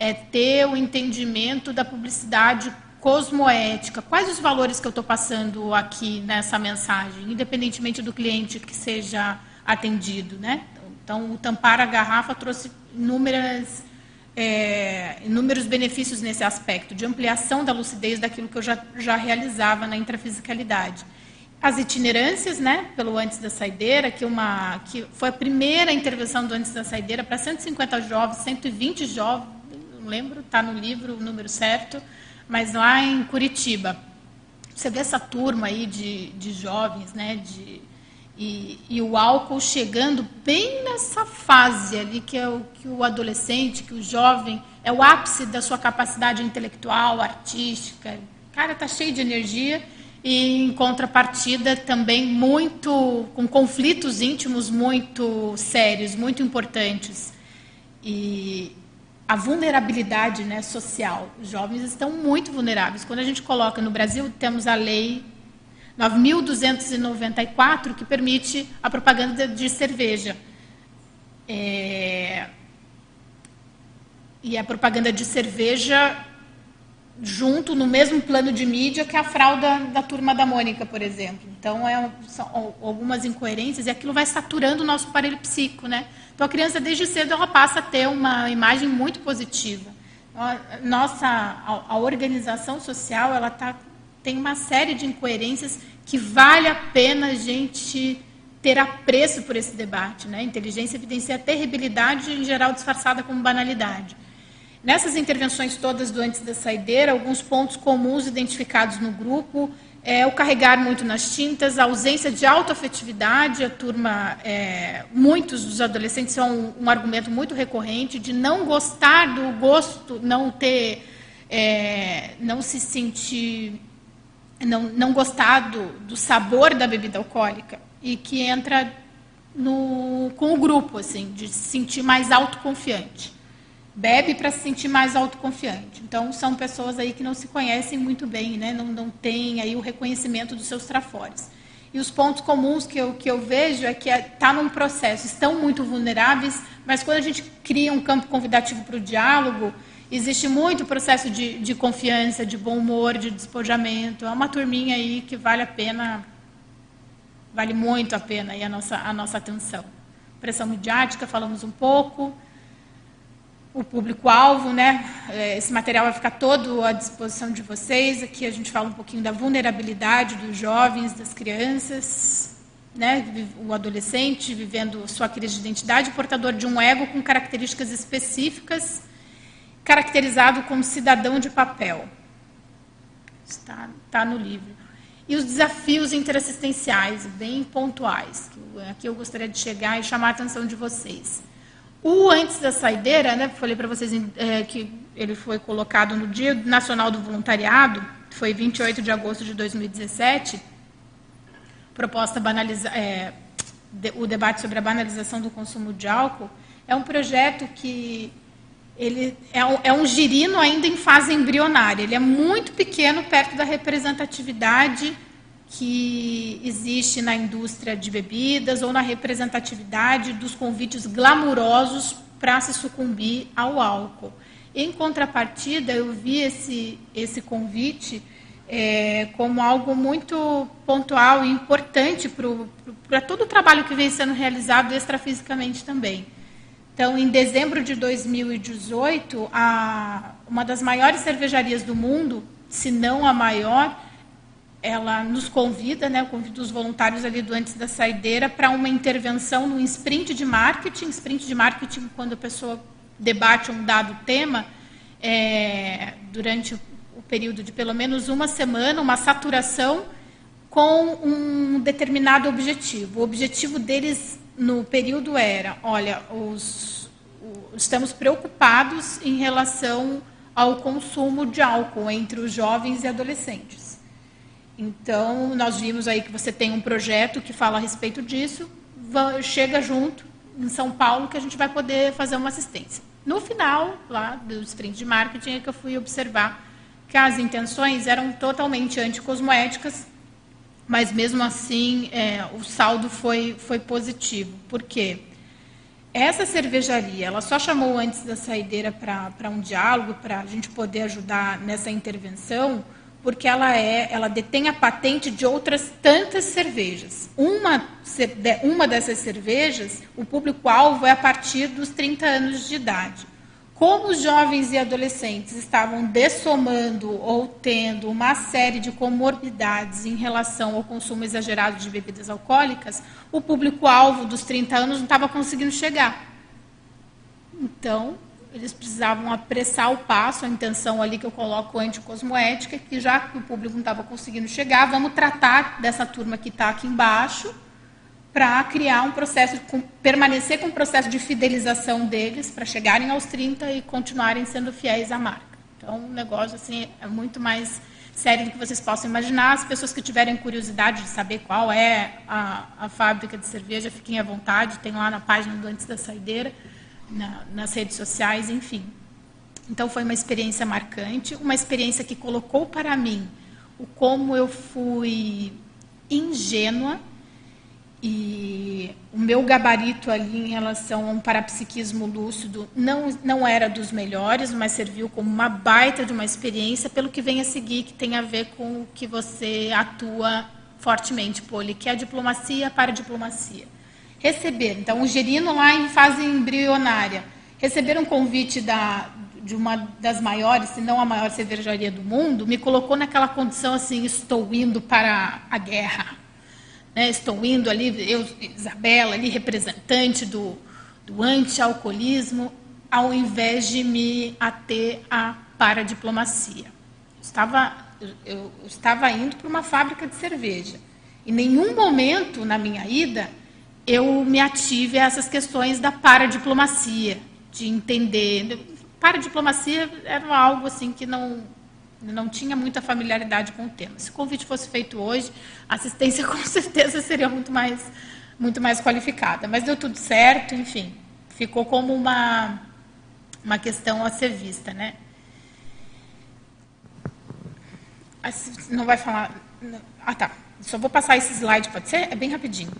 Speaker 1: é ter o entendimento da publicidade cosmoética, quais os valores que eu estou passando aqui nessa mensagem, independentemente do cliente que seja atendido, né? Então, o tampar a garrafa trouxe inúmeras, é, inúmeros benefícios nesse aspecto, de ampliação da lucidez daquilo que eu já, já realizava na intrafisicalidade. As itinerâncias, né, pelo Antes da Saideira, que, uma, que foi a primeira intervenção do Antes da Saideira para 150 jovens, 120 jovens, não lembro, está no livro o número certo, mas lá em Curitiba, você vê essa turma aí de, de jovens, né, de, e, e, o álcool chegando bem nessa fase ali, que é o que o adolescente, que o jovem, é o ápice da sua capacidade intelectual, artística. O cara está cheio de energia e, em contrapartida, também muito, com conflitos íntimos muito sérios, muito importantes. E, a vulnerabilidade né, social. Os jovens estão muito vulneráveis. Quando a gente coloca no Brasil, temos a lei 9.294 que permite a propaganda de cerveja. É... E a propaganda de cerveja junto no mesmo plano de mídia que a fralda da turma da Mônica, por exemplo. Então, é, são algumas incoerências e aquilo vai saturando o nosso aparelho psíquico, né? Então, a criança, desde cedo, ela passa a ter uma imagem muito positiva. Nossa, a, a organização social, ela tá, tem uma série de incoerências que vale a pena a gente ter apreço por esse debate. Né? A inteligência evidencia a terribilidade, em geral disfarçada como banalidade. Nessas intervenções todas do antes da saideira, alguns pontos comuns identificados no grupo é, o carregar muito nas tintas, a ausência de autoafetividade, a turma, é, muitos dos adolescentes são um, um, argumento muito recorrente de não gostar do gosto, não ter, é, não se sentir, não, não gostar do, do sabor da bebida alcoólica e que entra no, com o grupo, assim, de se sentir mais autoconfiante bebe para se sentir mais autoconfiante. Então, são pessoas aí que não se conhecem muito bem, né? não, não têm aí o reconhecimento dos seus trafores. E os pontos comuns que eu, que eu vejo é que está é, tá num processo, estão muito vulneráveis, mas quando a gente cria um campo convidativo para o diálogo Existe muito processo de, de confiança, de bom humor, de despojamento. É uma turminha aí que vale a pena, vale muito a pena aí a nossa, a nossa atenção. Pressão midiática, falamos um pouco. O público-alvo, né? É, esse material vai ficar todo à disposição de vocês. Aqui a gente fala um pouquinho da vulnerabilidade dos jovens, das crianças, né? O adolescente vivendo sua crise de identidade, portador de um ego com características específicas caracterizado como cidadão de papel. Está, está no livro. E os desafios interassistenciais, bem pontuais, aqui eu gostaria de chegar e chamar a atenção de vocês. O Antes da Saideira, né, falei para vocês é, que ele foi colocado no Dia Nacional do Voluntariado, foi 28 de agosto de 2017, proposta é, de, o debate sobre a banalização do consumo de álcool, é um projeto que ele é é um girino ainda em fase embrionária. Ele é muito pequeno perto da representatividade que existe na indústria de bebidas ou na representatividade dos convites glamurosos para se sucumbir ao álcool. Em contrapartida, eu vi esse, esse convite é, como algo muito pontual e importante para todo o trabalho que vem sendo realizado extrafisicamente também. Então, em dezembro de 2018, a, uma das maiores cervejarias do mundo, se não a maior, ela nos convida, né, convida os voluntários ali do Antes da Saideira para uma intervenção no sprint de marketing. Sprint de marketing, quando a pessoa debate um dado tema, é, durante o período de pelo menos uma semana, uma saturação com um determinado objetivo. O objetivo deles no período era, olha, os, o, estamos preocupados em relação ao consumo de álcool entre os jovens e adolescentes. Então, nós vimos aí que você tem um projeto que fala a respeito disso, chega junto em São Paulo que a gente vai poder fazer uma assistência. No final, lá do sprint de marketing, é que eu fui observar que as intenções eram totalmente anticosmoéticas, mas mesmo assim é, o saldo foi, foi positivo. Por quê? Essa cervejaria, ela só chamou antes da saideira para um diálogo, para a gente poder ajudar nessa intervenção, porque ela é, ela detém a patente de outras tantas cervejas. Uma, uma dessas cervejas, o público-alvo é a partir dos 30 anos de idade. Como os jovens e adolescentes estavam dessomando ou tendo uma série de comorbidades em relação ao consumo exagerado de bebidas alcoólicas, o público-alvo dos 30 anos não estava conseguindo chegar. Então, eles precisavam apressar o passo, a intenção ali que eu coloco anticosmoética, que já que o público não estava conseguindo chegar, vamos tratar dessa turma que está aqui embaixo, para criar um processo, com, permanecer com o processo de fidelização deles, para chegarem aos 30 e continuarem sendo fiéis à marca. Então, o negócio assim, é muito mais sério do que vocês possam imaginar. As pessoas que tiverem curiosidade de saber qual é a, a fábrica de cerveja, fiquem à vontade, tem lá na página do Antes da Saideira, na, nas redes sociais, enfim. Então, foi uma experiência marcante, uma experiência que colocou para mim o como eu fui ingênua e o meu gabarito ali em relação a um parapsiquismo lúcido não, não era dos melhores, mas serviu como uma baita de uma experiência pelo que vem a seguir, que tem a ver com o que você atua fortemente, Poli, que é a diplomacia para a diplomacia. Receber, então, o gerino lá em fase embrionária, receber um convite da, de uma das maiores, se não a maior cervejaria do mundo, me colocou naquela condição assim, estou indo para a guerra né, estou indo ali, eu, Isabela, ali, representante do, do anti-alcoolismo, ao invés de me ater à paradiplomacia. Eu estava, eu, eu estava indo para uma fábrica de cerveja. Em nenhum momento na minha ida eu me ative a essas questões da paradiplomacia, de entender. Paradiplomacia era algo assim que não não tinha muita familiaridade com o tema. Se o convite fosse feito hoje, a assistência com certeza seria muito mais, muito mais qualificada. Mas deu tudo certo, enfim, ficou como uma, uma questão a ser vista. Né? Não vai falar. Ah, tá. Só vou passar esse slide, pode ser? É bem rapidinho.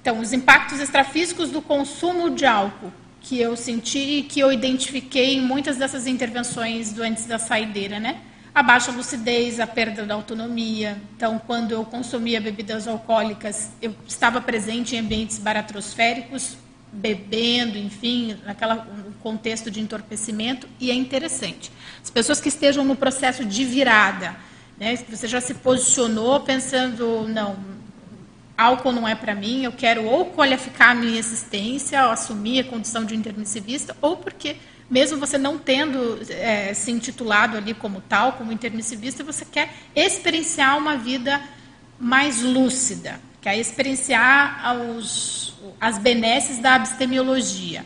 Speaker 1: Então, os impactos extrafísicos do consumo de álcool que eu senti e que eu identifiquei em muitas dessas intervenções do antes da saideira, né? A baixa lucidez, a perda da autonomia. Então, quando eu consumia bebidas alcoólicas, eu estava presente em ambientes baratrosféricos, bebendo, enfim, naquela contexto de entorpecimento, e é interessante. As pessoas que estejam no processo de virada, né, você já se posicionou pensando, não, álcool não é para mim, eu quero ou qualificar a minha existência, ou assumir a condição de intermissivista, ou porque, mesmo você não tendo é, se intitulado ali como tal, como intermissivista, você quer experienciar uma vida mais lúcida, quer experienciar os, as benesses da abstemiologia.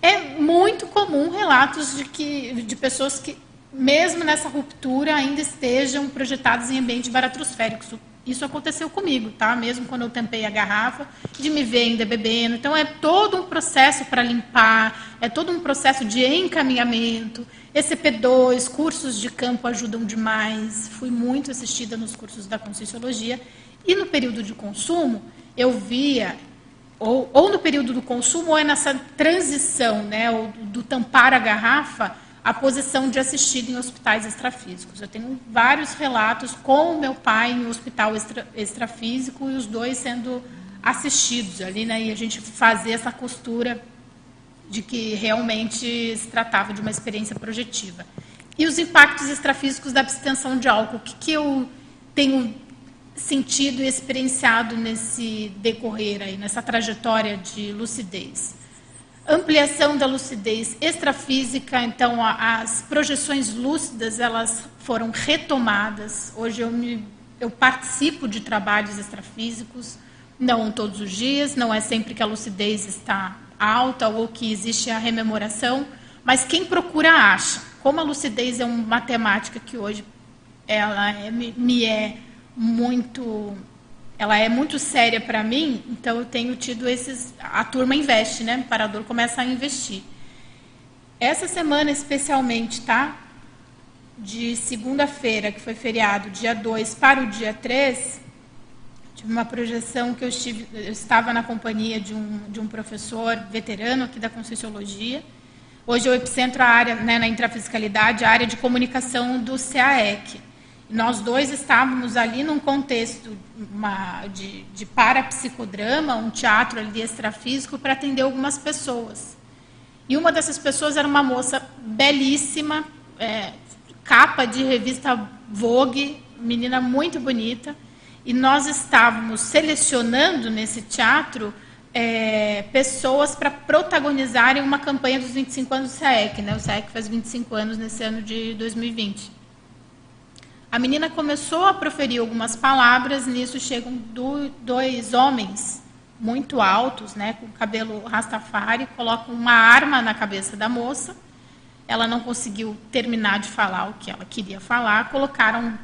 Speaker 1: É muito comum relatos de, que, de pessoas que, mesmo nessa ruptura, ainda estejam projetadas em ambiente baratrosférico, isso aconteceu comigo, tá? Mesmo quando eu tampei a garrafa, de me ver ainda bebendo. Então, é todo um processo para limpar, é todo um processo de encaminhamento. ECP2, cursos de campo ajudam demais. Fui muito assistida nos cursos da Conscienciologia. E no período de consumo, eu via, ou, ou no período do consumo, ou é nessa transição, né? Ou do tampar a garrafa, a posição de assistido em hospitais extrafísicos. Eu tenho vários relatos com o meu pai em um hospital extra, extrafísico e os dois sendo assistidos ali, né, e a gente fazer essa costura de que realmente se tratava de uma experiência projetiva. E os impactos extrafísicos da abstenção de álcool, o que, que eu tenho sentido e experienciado nesse decorrer aí, nessa trajetória de lucidez? Ampliação da lucidez extrafísica, então as projeções lúcidas elas foram retomadas. Hoje eu, me, eu participo de trabalhos extrafísicos, não todos os dias, não é sempre que a lucidez está alta ou que existe a rememoração, mas quem procura acha. Como a lucidez é uma matemática que hoje ela é, me é muito ela é muito séria para mim, então eu tenho tido esses. A turma investe, né? O parador começa a investir. Essa semana, especialmente, tá? De segunda-feira, que foi feriado, dia 2 para o dia 3, tive uma projeção que eu, estive, eu estava na companhia de um, de um professor veterano aqui da Conscienciologia. Hoje o epicentro, a área, né, na intrafiscalidade, a área de comunicação do CAEC. Nós dois estávamos ali num contexto uma, de, de parapsicodrama, um teatro ali extrafísico, para atender algumas pessoas. E uma dessas pessoas era uma moça belíssima, é, capa de revista Vogue, menina muito bonita. E nós estávamos selecionando nesse teatro é, pessoas para protagonizarem uma campanha dos 25 anos do SAEC. Né? O SAEC faz 25 anos nesse ano de 2020. A menina começou a proferir algumas palavras, nisso chegam do, dois homens muito altos, né, com cabelo rastafari, colocam uma arma na cabeça da moça. Ela não conseguiu terminar de falar o que ela queria falar, colocaram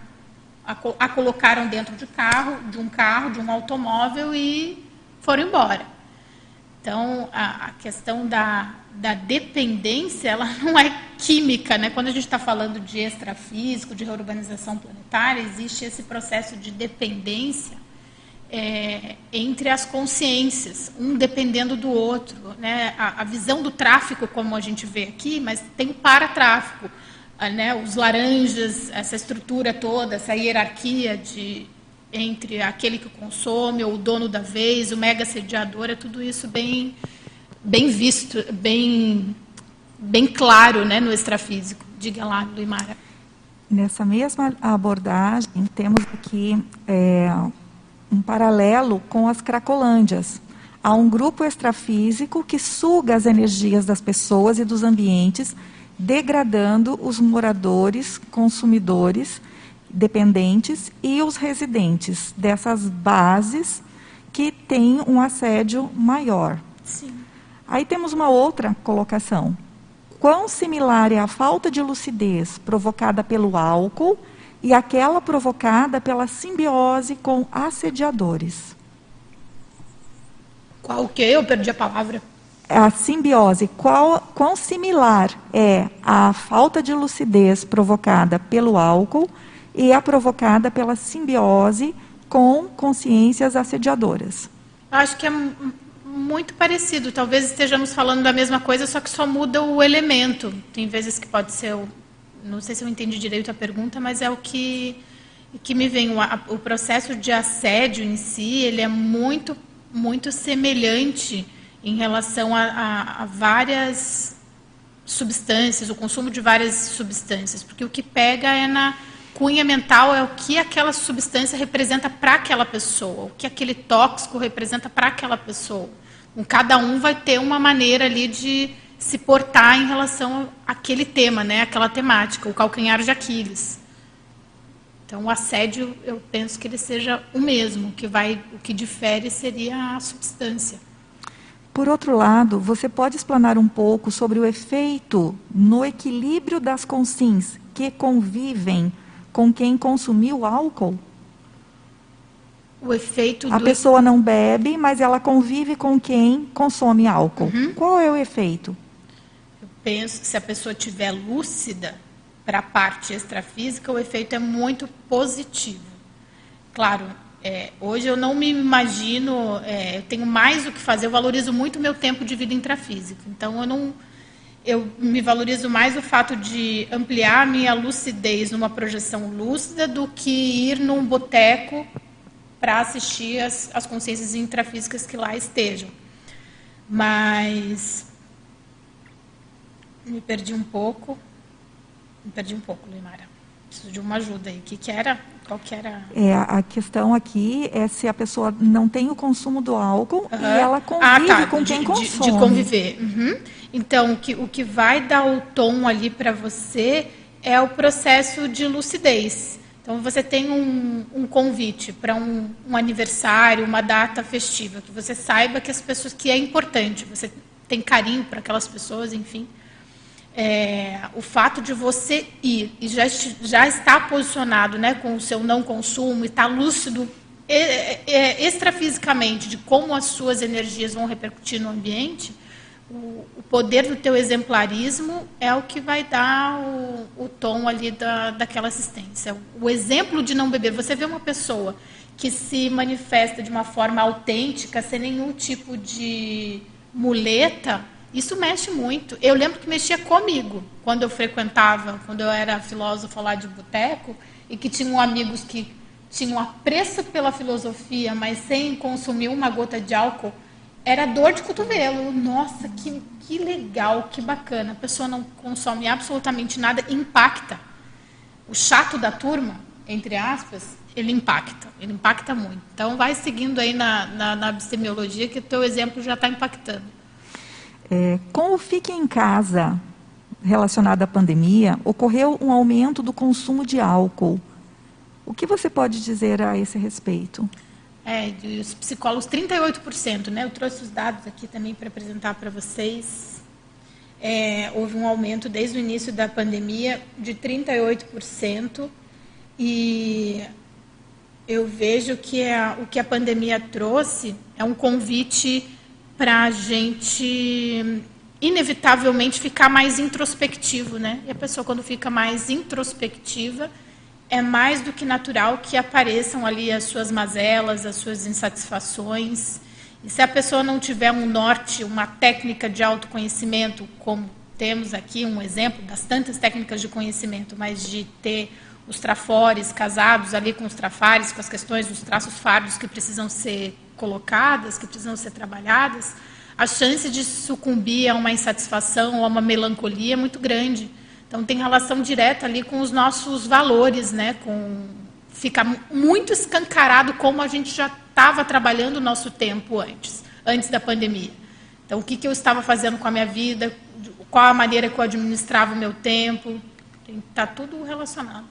Speaker 1: a, a colocaram dentro de carro, de um carro, de um automóvel e foram embora. Então, a, a questão da, da dependência, ela não é química, né? Quando a gente está falando de extrafísico, de reurbanização planetária, existe esse processo de dependência é, entre as consciências, um dependendo do outro, né? A, a, visão do tráfico, como a gente vê aqui, mas tem o paratráfico, né? Os laranjas, essa estrutura toda, essa hierarquia de entre aquele que consome, ou o dono da vez, o mega sediador, é tudo isso bem, bem visto, bem, bem claro né, no extrafísico. Diga lá, Luimara.
Speaker 2: Nessa mesma abordagem, temos aqui é, um paralelo com as cracolândias. Há um grupo extrafísico que suga as energias das pessoas e dos ambientes, degradando os moradores, consumidores, dependentes e os residentes dessas bases que têm um assédio maior.
Speaker 1: Sim.
Speaker 2: Aí temos uma outra colocação. Quão similar é a falta de lucidez provocada pelo álcool e aquela provocada pela simbiose com assediadores?
Speaker 1: Qual o quê? Eu perdi a palavra.
Speaker 2: A simbiose, qual, quão similar é a falta de lucidez provocada pelo álcool e é provocada pela simbiose com consciências assediadoras.
Speaker 1: Acho que é muito parecido. Talvez estejamos falando da mesma coisa, só que só muda o elemento. Tem vezes que pode ser, o, não sei se eu entendi direito a pergunta, mas é o que que me vem o, o processo de assédio em si, ele é muito muito semelhante em relação a, a, a várias substâncias, o consumo de várias substâncias, porque o que pega é na cunha mental é o que aquela substância representa para aquela pessoa, o que aquele tóxico representa para aquela pessoa. Cada um vai ter uma maneira ali de se portar em relação àquele tema, né, aquela temática, o calcanhar de Aquiles. Então, o assédio, eu penso que ele seja o mesmo, que vai, o que difere seria a substância.
Speaker 2: Por outro lado, você pode explanar um pouco sobre o efeito no equilíbrio das consins que convivem com quem consumiu álcool?
Speaker 1: O efeito
Speaker 2: A
Speaker 1: do...
Speaker 2: pessoa não bebe, mas ela convive com quem consome álcool.
Speaker 1: Uhum.
Speaker 2: Qual é o efeito?
Speaker 1: Eu penso, se a pessoa estiver lúcida para a parte extrafísica, o efeito é muito positivo. Claro, é, hoje eu não me imagino, é, eu tenho mais o que fazer, eu valorizo muito o meu tempo de vida intrafísica. Então, eu não, eu me valorizo mais o fato de ampliar a minha lucidez numa projeção lúcida do que ir num boteco para assistir as, as consciências intrafísicas que lá estejam. Mas me perdi um pouco. Me perdi um pouco, Limara. Preciso de uma ajuda aí. O que, que era? Qual que era?
Speaker 2: É, a questão aqui é se a pessoa não tem o consumo do álcool
Speaker 1: Uhum.
Speaker 2: e ela convive
Speaker 1: Ah, tá,
Speaker 2: com
Speaker 1: de-
Speaker 2: quem
Speaker 1: de,
Speaker 2: consome.
Speaker 1: De conviver. Uhum. Então, o que, o que vai dar o tom ali para você é o processo de lucidez. Então, você tem um, um convite para um, um aniversário, uma data festiva, que você saiba que as pessoas que é importante, você tem carinho para aquelas pessoas, enfim. É, o fato de você ir e já, já estar posicionado né, com o seu não consumo e estar lúcido é, é, extrafisicamente de como as suas energias vão repercutir no ambiente, o, poder do teu exemplarismo é o que vai dar o, o tom ali da, daquela assistência. O exemplo de não beber. Você vê uma pessoa que se manifesta de uma forma autêntica, sem nenhum tipo de muleta, isso mexe muito. Eu lembro que mexia comigo quando eu frequentava, quando eu era filósofa lá de boteco, e que tinham amigos que tinham apreço pela filosofia, mas sem consumir uma gota de álcool, era dor de cotovelo. Nossa, que, que legal, que bacana. A pessoa não consome absolutamente nada, impacta. O chato da turma, entre aspas, ele impacta. Ele impacta muito. Então, vai seguindo aí na, na, na que o teu exemplo já está impactando.
Speaker 2: É, com o Fique em Casa relacionado à pandemia, ocorreu um aumento do consumo de álcool. O que você pode dizer a esse respeito?
Speaker 1: É, os psicólogos, 38%, né? Eu trouxe os dados aqui também para apresentar para vocês. É, houve um aumento desde o início da pandemia de 38%. E eu vejo que a, o que a pandemia trouxe é um convite para a gente, inevitavelmente, ficar mais introspectivo. Né? E a pessoa, quando fica mais introspectiva, é mais do que natural que apareçam ali as suas mazelas, as suas insatisfações. E se a pessoa não tiver um norte, uma técnica de autoconhecimento, como temos aqui um exemplo das tantas técnicas de conhecimento, mas de ter os trafores casados ali com os trafares, com as questões dos traços fárbicos que precisam ser colocadas, que precisam ser trabalhadas, a chance de sucumbir a uma insatisfação ou a uma melancolia é muito grande. Então tem relação direta ali com os nossos valores, né? Com fica muito escancarado como a gente já estava trabalhando o nosso tempo antes, antes da pandemia. Então o que, que eu estava fazendo com a minha vida, qual a maneira que eu administrava o meu tempo, está tudo relacionado.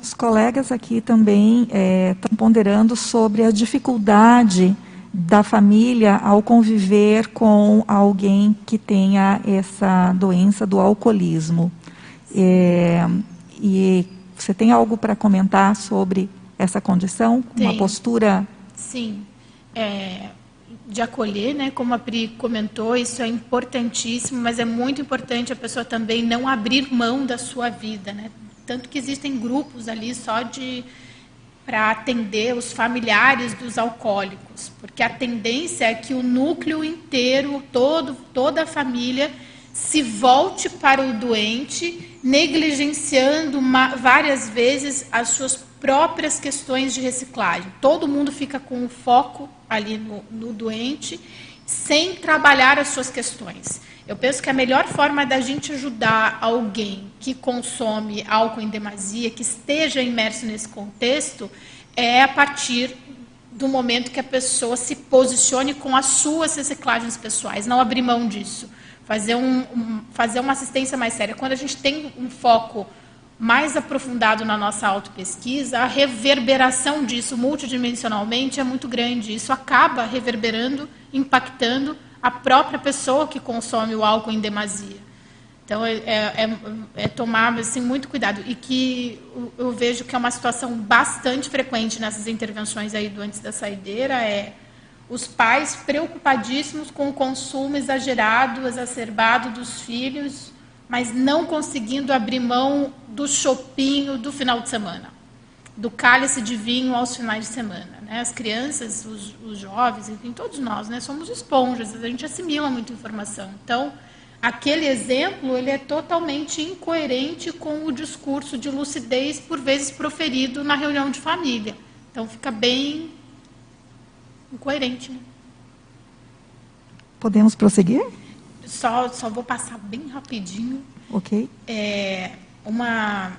Speaker 2: Os colegas aqui também estão ponderando sobre a dificuldade da família ao conviver com alguém que tenha essa doença do alcoolismo. É, e você tem algo para comentar sobre essa condição? Uma
Speaker 1: Tenho.
Speaker 2: postura?
Speaker 1: Sim. É, de acolher, né? Como a Pri comentou, isso é importantíssimo, mas é muito importante a pessoa também não abrir mão da sua vida, né? Tanto que existem grupos ali só de para atender os familiares dos alcoólicos, porque a tendência é que o núcleo inteiro, todo, toda a família, se volte para o doente, negligenciando uma, várias vezes as suas próprias questões de reciclagem. Todo mundo fica com o foco ali no, no doente, sem trabalhar as suas questões. Eu penso que a melhor forma da gente ajudar alguém que consome álcool em demasia, que esteja imerso nesse contexto, é a partir do momento que a pessoa se posicione com as suas reciclagens pessoais, não abrir mão disso fazer, um, um, fazer uma assistência mais séria. Quando a gente tem um foco mais aprofundado na nossa autopesquisa, a reverberação disso multidimensionalmente é muito grande. Isso acaba reverberando, impactando a própria pessoa que consome o álcool em demasia. Então, é, é, é tomar assim, muito cuidado. E que eu vejo que é uma situação bastante frequente nessas intervenções aí do antes da saideira, é os pais preocupadíssimos com o consumo exagerado, exacerbado dos filhos, mas não conseguindo abrir mão do chopinho do final de semana, do cálice de vinho aos finais de semana. Né? As crianças, os, os jovens, enfim, todos nós, né? somos esponjas, a gente assimila muita informação. Então, aquele exemplo ele é totalmente incoerente com o discurso de lucidez, por vezes proferido na reunião de família. Então, fica bem incoerente. Né?
Speaker 2: Podemos prosseguir?
Speaker 1: Só, só vou passar bem rapidinho.
Speaker 2: Ok.
Speaker 1: É, uma,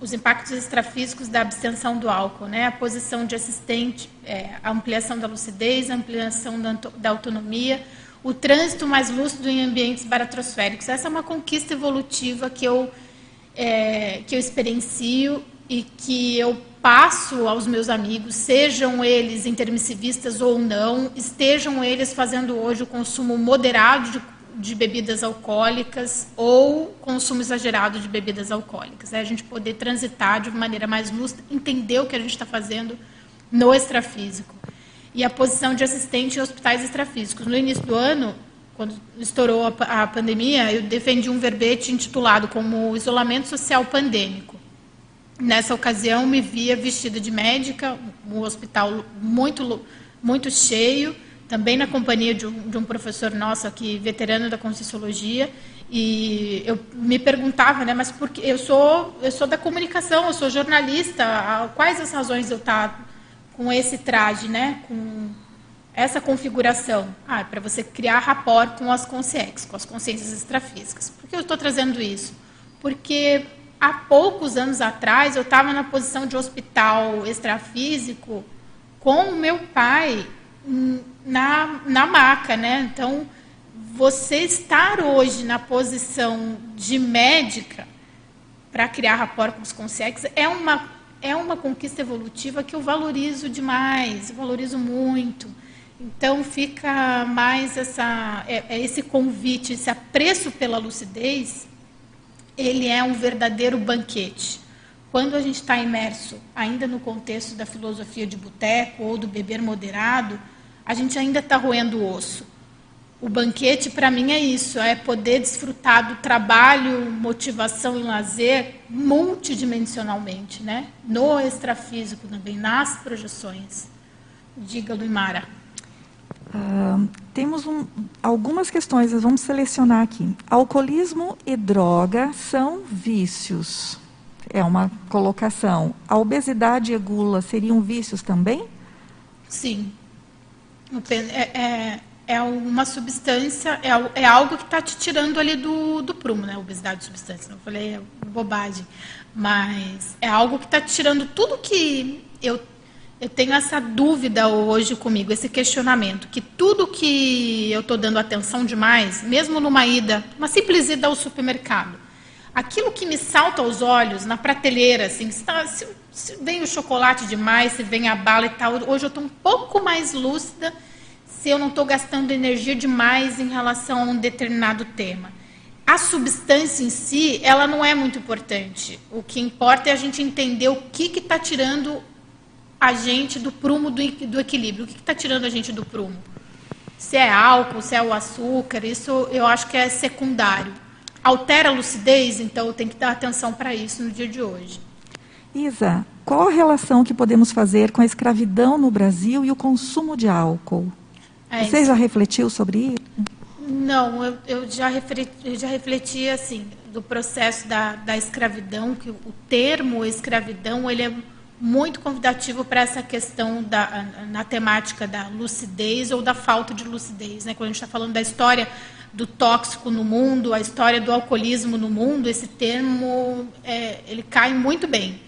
Speaker 1: os impactos extrafísicos da abstenção do álcool, né? A posição de assistente, é, a ampliação da lucidez, a ampliação da, da autonomia, o trânsito mais lúcido em ambientes baratrosféricos. Essa é uma conquista evolutiva que eu, é, que eu experiencio e que eu passo aos meus amigos, sejam eles intermissivistas ou não, estejam eles fazendo hoje o consumo moderado de, de bebidas alcoólicas ou consumo exagerado de bebidas alcoólicas. É a gente poder transitar de maneira mais lúcida, entender o que a gente está fazendo no extrafísico. E a posição de assistente em hospitais extrafísicos. No início do ano, quando estourou a, a pandemia, eu defendi um verbete intitulado como Isolamento Social Pandêmico Nessa ocasião, me via vestida de médica, um hospital muito, muito cheio, também na companhia de um, de um professor nosso aqui, veterano da Conscienciologia, e eu me perguntava, né, mas porque eu sou eu sou da comunicação, eu sou jornalista, quais as razões eu estar com esse traje, né, com essa configuração? Ah, é para você criar rapport com as consciências, com as consciências extrafísicas. Por que eu estou trazendo isso? Porque há poucos anos atrás, eu estava na posição de hospital extrafísico com o meu pai na, na maca, né? Então, você estar hoje na posição de médica para criar rapport com os consegues é uma, é uma conquista evolutiva que eu valorizo demais, eu valorizo muito. Então, fica mais essa, é, é esse convite, esse apreço pela lucidez ele é um verdadeiro banquete. Quando a gente está imerso ainda no contexto da filosofia de boteco ou do beber moderado, a gente ainda está roendo o osso. O banquete, para mim, é isso: é poder desfrutar do trabalho, motivação e lazer multidimensionalmente, né? no extrafísico também, nas projeções. Diga, Luimara.
Speaker 2: Uh, temos um, algumas questões, vamos selecionar aqui. Alcoolismo e droga são vícios. É uma colocação. A obesidade e a gula seriam vícios também?
Speaker 1: Sim. É, é, é uma substância, é, é algo que está te tirando ali do, do prumo, né? Obesidade substância. Não falei é bobagem. Mas é algo que está te tirando tudo que eu eu tenho essa dúvida hoje comigo, esse questionamento, que tudo que eu estou dando atenção demais, mesmo numa ida, uma simples ida ao supermercado, aquilo que me salta aos olhos na prateleira, assim, se, tá, se, se vem o chocolate demais, se vem a bala e tal, hoje eu estou um pouco mais lúcida se eu não estou gastando energia demais em relação a um determinado tema. A substância em si, ela não é muito importante. O que importa é a gente entender o que está tirando a gente do prumo do, do equilíbrio. O que está tirando a gente do prumo? Se é álcool, se é o açúcar, isso eu acho que é secundário. Altera a lucidez, então eu tenho que dar atenção para isso no dia de hoje.
Speaker 2: Isa, qual a relação que podemos fazer com a escravidão no Brasil e o consumo de álcool? É Você já refletiu sobre isso?
Speaker 1: Não, eu, eu, já, refleti, eu já refleti assim do processo da, da escravidão, que o termo escravidão ele é muito convidativo para essa questão da, na temática da lucidez ou da falta de lucidez. Né? Quando a gente está falando da história do tóxico no mundo, a história do alcoolismo no mundo, esse termo é, ele cai muito bem,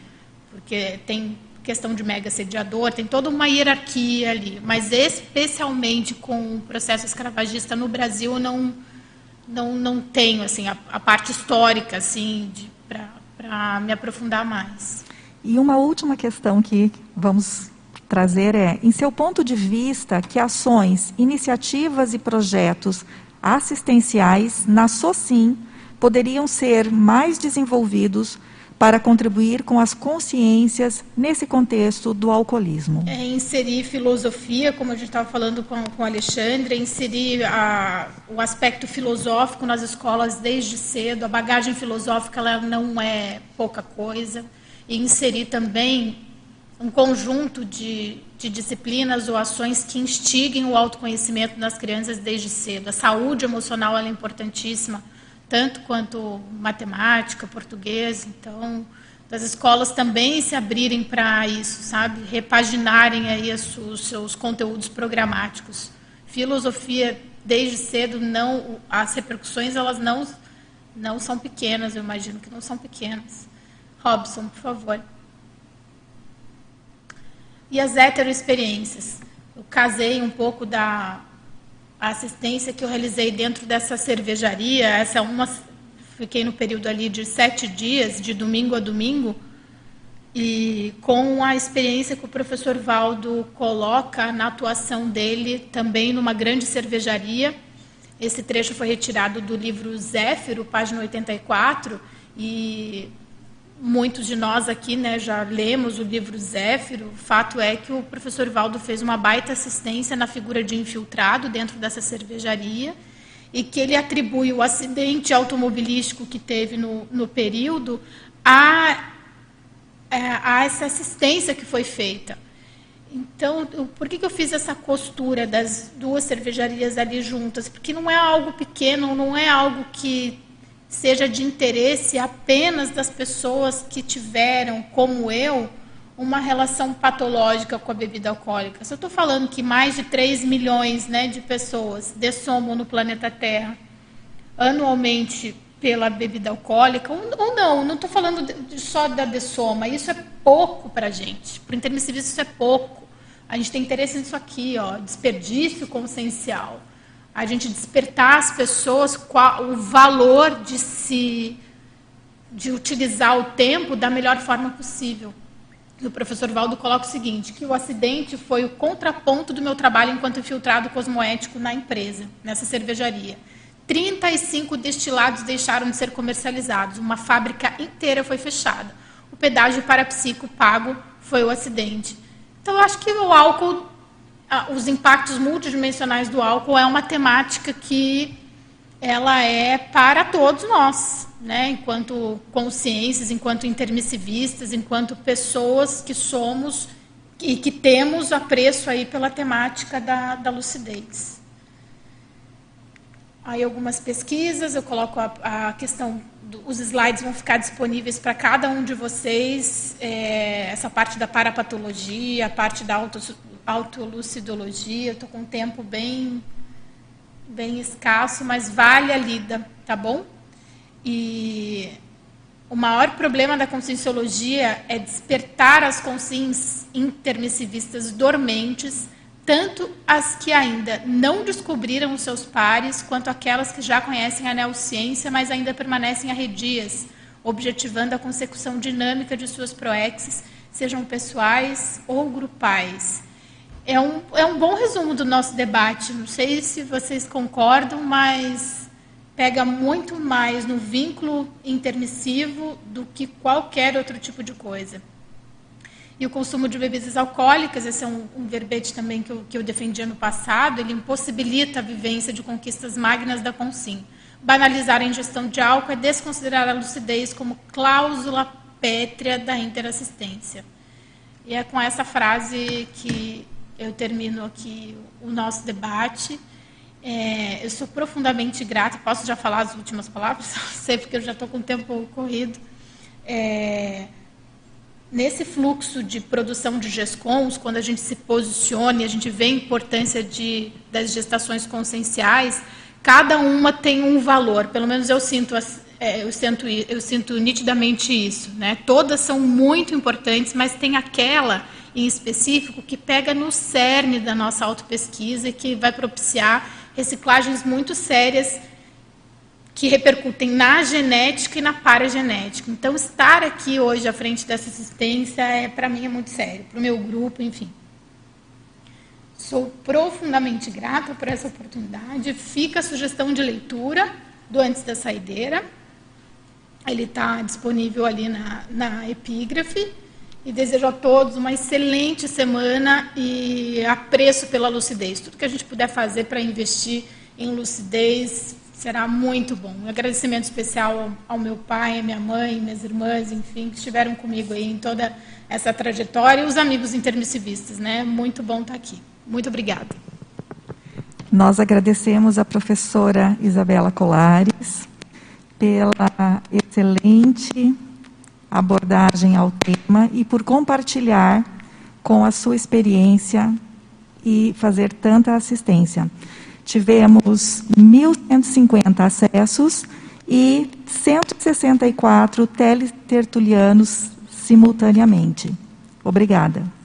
Speaker 1: porque tem questão de mega sediador, tem toda uma hierarquia ali, mas especialmente com o processo escravagista no Brasil, não não, não tenho assim a, a parte histórica assim para me aprofundar mais.
Speaker 2: E uma última questão que vamos trazer é, em seu ponto de vista, que ações, iniciativas e projetos assistenciais na SOCIM poderiam ser mais desenvolvidos para contribuir com as consciências nesse contexto do alcoolismo.
Speaker 1: É inserir filosofia, como a gente estava falando com, com o Alexandre, inserir a, o aspecto filosófico nas escolas desde cedo. A bagagem filosófica ela não é pouca coisa. E inserir também um conjunto de, de disciplinas ou ações que instiguem o autoconhecimento nas crianças desde cedo. A saúde emocional é importantíssima tanto quanto matemática, português. Então, das escolas também se abrirem para isso, sabe? Repaginarem aí os seus conteúdos programáticos. Filosofia, desde cedo, não as repercussões elas não não são pequenas, eu imagino que não são pequenas. Robson, por favor. E as heteroexperiências. Eu casei um pouco da assistência que eu realizei dentro dessa cervejaria, essa é uma, fiquei no período ali de sete dias, de domingo a domingo, e com a experiência que o professor Valdo coloca na atuação dele também numa grande cervejaria. Esse trecho foi retirado do livro Zéfiro, página 84, e muitos de nós aqui né, já lemos o livro Zéfiro. O fato é que o professor Valdo fez uma baita assistência na figura de infiltrado dentro dessa cervejaria e que ele atribui o acidente automobilístico que teve no, no período a, é, a essa assistência que foi feita. Então, por que, que eu fiz essa costura das duas cervejarias ali juntas? Porque não é algo pequeno, não é algo que seja de interesse apenas das pessoas que tiveram, como eu, uma relação patológica com a bebida alcoólica. Se eu estou falando que mais de 3 milhões né, de pessoas dessomam no planeta Terra anualmente pela bebida alcoólica, ou não, não estou falando de, só da dessoma, isso é pouco para a gente. Para o intermissivista isso é pouco. A gente tem interesse nisso aqui, ó, desperdício consciencial a gente despertar as pessoas qual, o valor de se de utilizar o tempo da melhor forma possível. E o professor Valdo coloca o seguinte, que o acidente foi o contraponto do meu trabalho enquanto infiltrado cosmoético na empresa, nessa cervejaria. 35 destilados deixaram de ser comercializados, uma fábrica inteira foi fechada. O pedágio para psico pago foi o acidente. Então, eu acho que o álcool os impactos multidimensionais do álcool é uma temática que ela é para todos nós, né? enquanto consciências, enquanto intermissivistas, enquanto pessoas que somos e que temos apreço aí pela temática da, da lucidez. Aí algumas pesquisas, eu coloco a, a questão, do, os slides vão ficar disponíveis para cada um de vocês, é, essa parte da parapatologia, a parte da auto, autolucidologia. Estou com um tempo bem, bem escasso, mas vale a lida, tá bom? E o maior problema da conscienciologia é despertar as consciências intermissivistas dormentes, tanto as que ainda não descobriram os seus pares, quanto aquelas que já conhecem a neociência, mas ainda permanecem arredias, objetivando a consecução dinâmica de suas proexes, sejam pessoais ou grupais é um, é um bom resumo do nosso debate. Não sei se vocês concordam, mas pega muito mais no vínculo intermissivo do que qualquer outro tipo de coisa. E o consumo de bebidas alcoólicas, esse é um, um verbete também que eu, que eu defendi no passado, ele impossibilita a vivência de conquistas magnas da consim. Banalizar a ingestão de álcool é desconsiderar a lucidez como cláusula pétrea da interassistência. E é com essa frase que eu termino aqui o nosso debate. É, eu sou profundamente grata, posso já falar as últimas palavras? Sei porque eu já estou com o tempo corrido. É, nesse fluxo de produção de GESCONs, quando a gente se posiciona e a gente vê a importância de, das gestações conscienciais, cada uma tem um valor, pelo menos eu sinto, é, eu sinto, eu sinto nitidamente isso. Né? Todas são muito importantes, mas tem aquela em específico que pega no cerne da nossa autopesquisa e que vai propiciar reciclagens muito sérias que repercutem na genética e na paragenética. Então, estar aqui hoje à frente dessa assistência, é, para mim, é muito sério, para o meu grupo, enfim. Sou profundamente grata por essa oportunidade. Fica a sugestão de leitura do Antes da Saideira. Ele está disponível ali na, na epígrafe. E desejo a todos uma excelente semana e apreço pela lucidez. Tudo que a gente puder fazer para investir em lucidez será muito bom. Um agradecimento especial ao, meu pai, à minha mãe, minhas irmãs, enfim, que estiveram comigo aí em toda essa trajetória e os amigos intermissivistas, né? Muito bom estar aqui. Muito obrigada.
Speaker 2: Nós agradecemos a professora Isabela Colares pela excelente abordagem ao tema e por compartilhar com a sua experiência e fazer tanta assistência. Tivemos 1.150 acessos e 164 teletertulianos simultaneamente. Obrigada.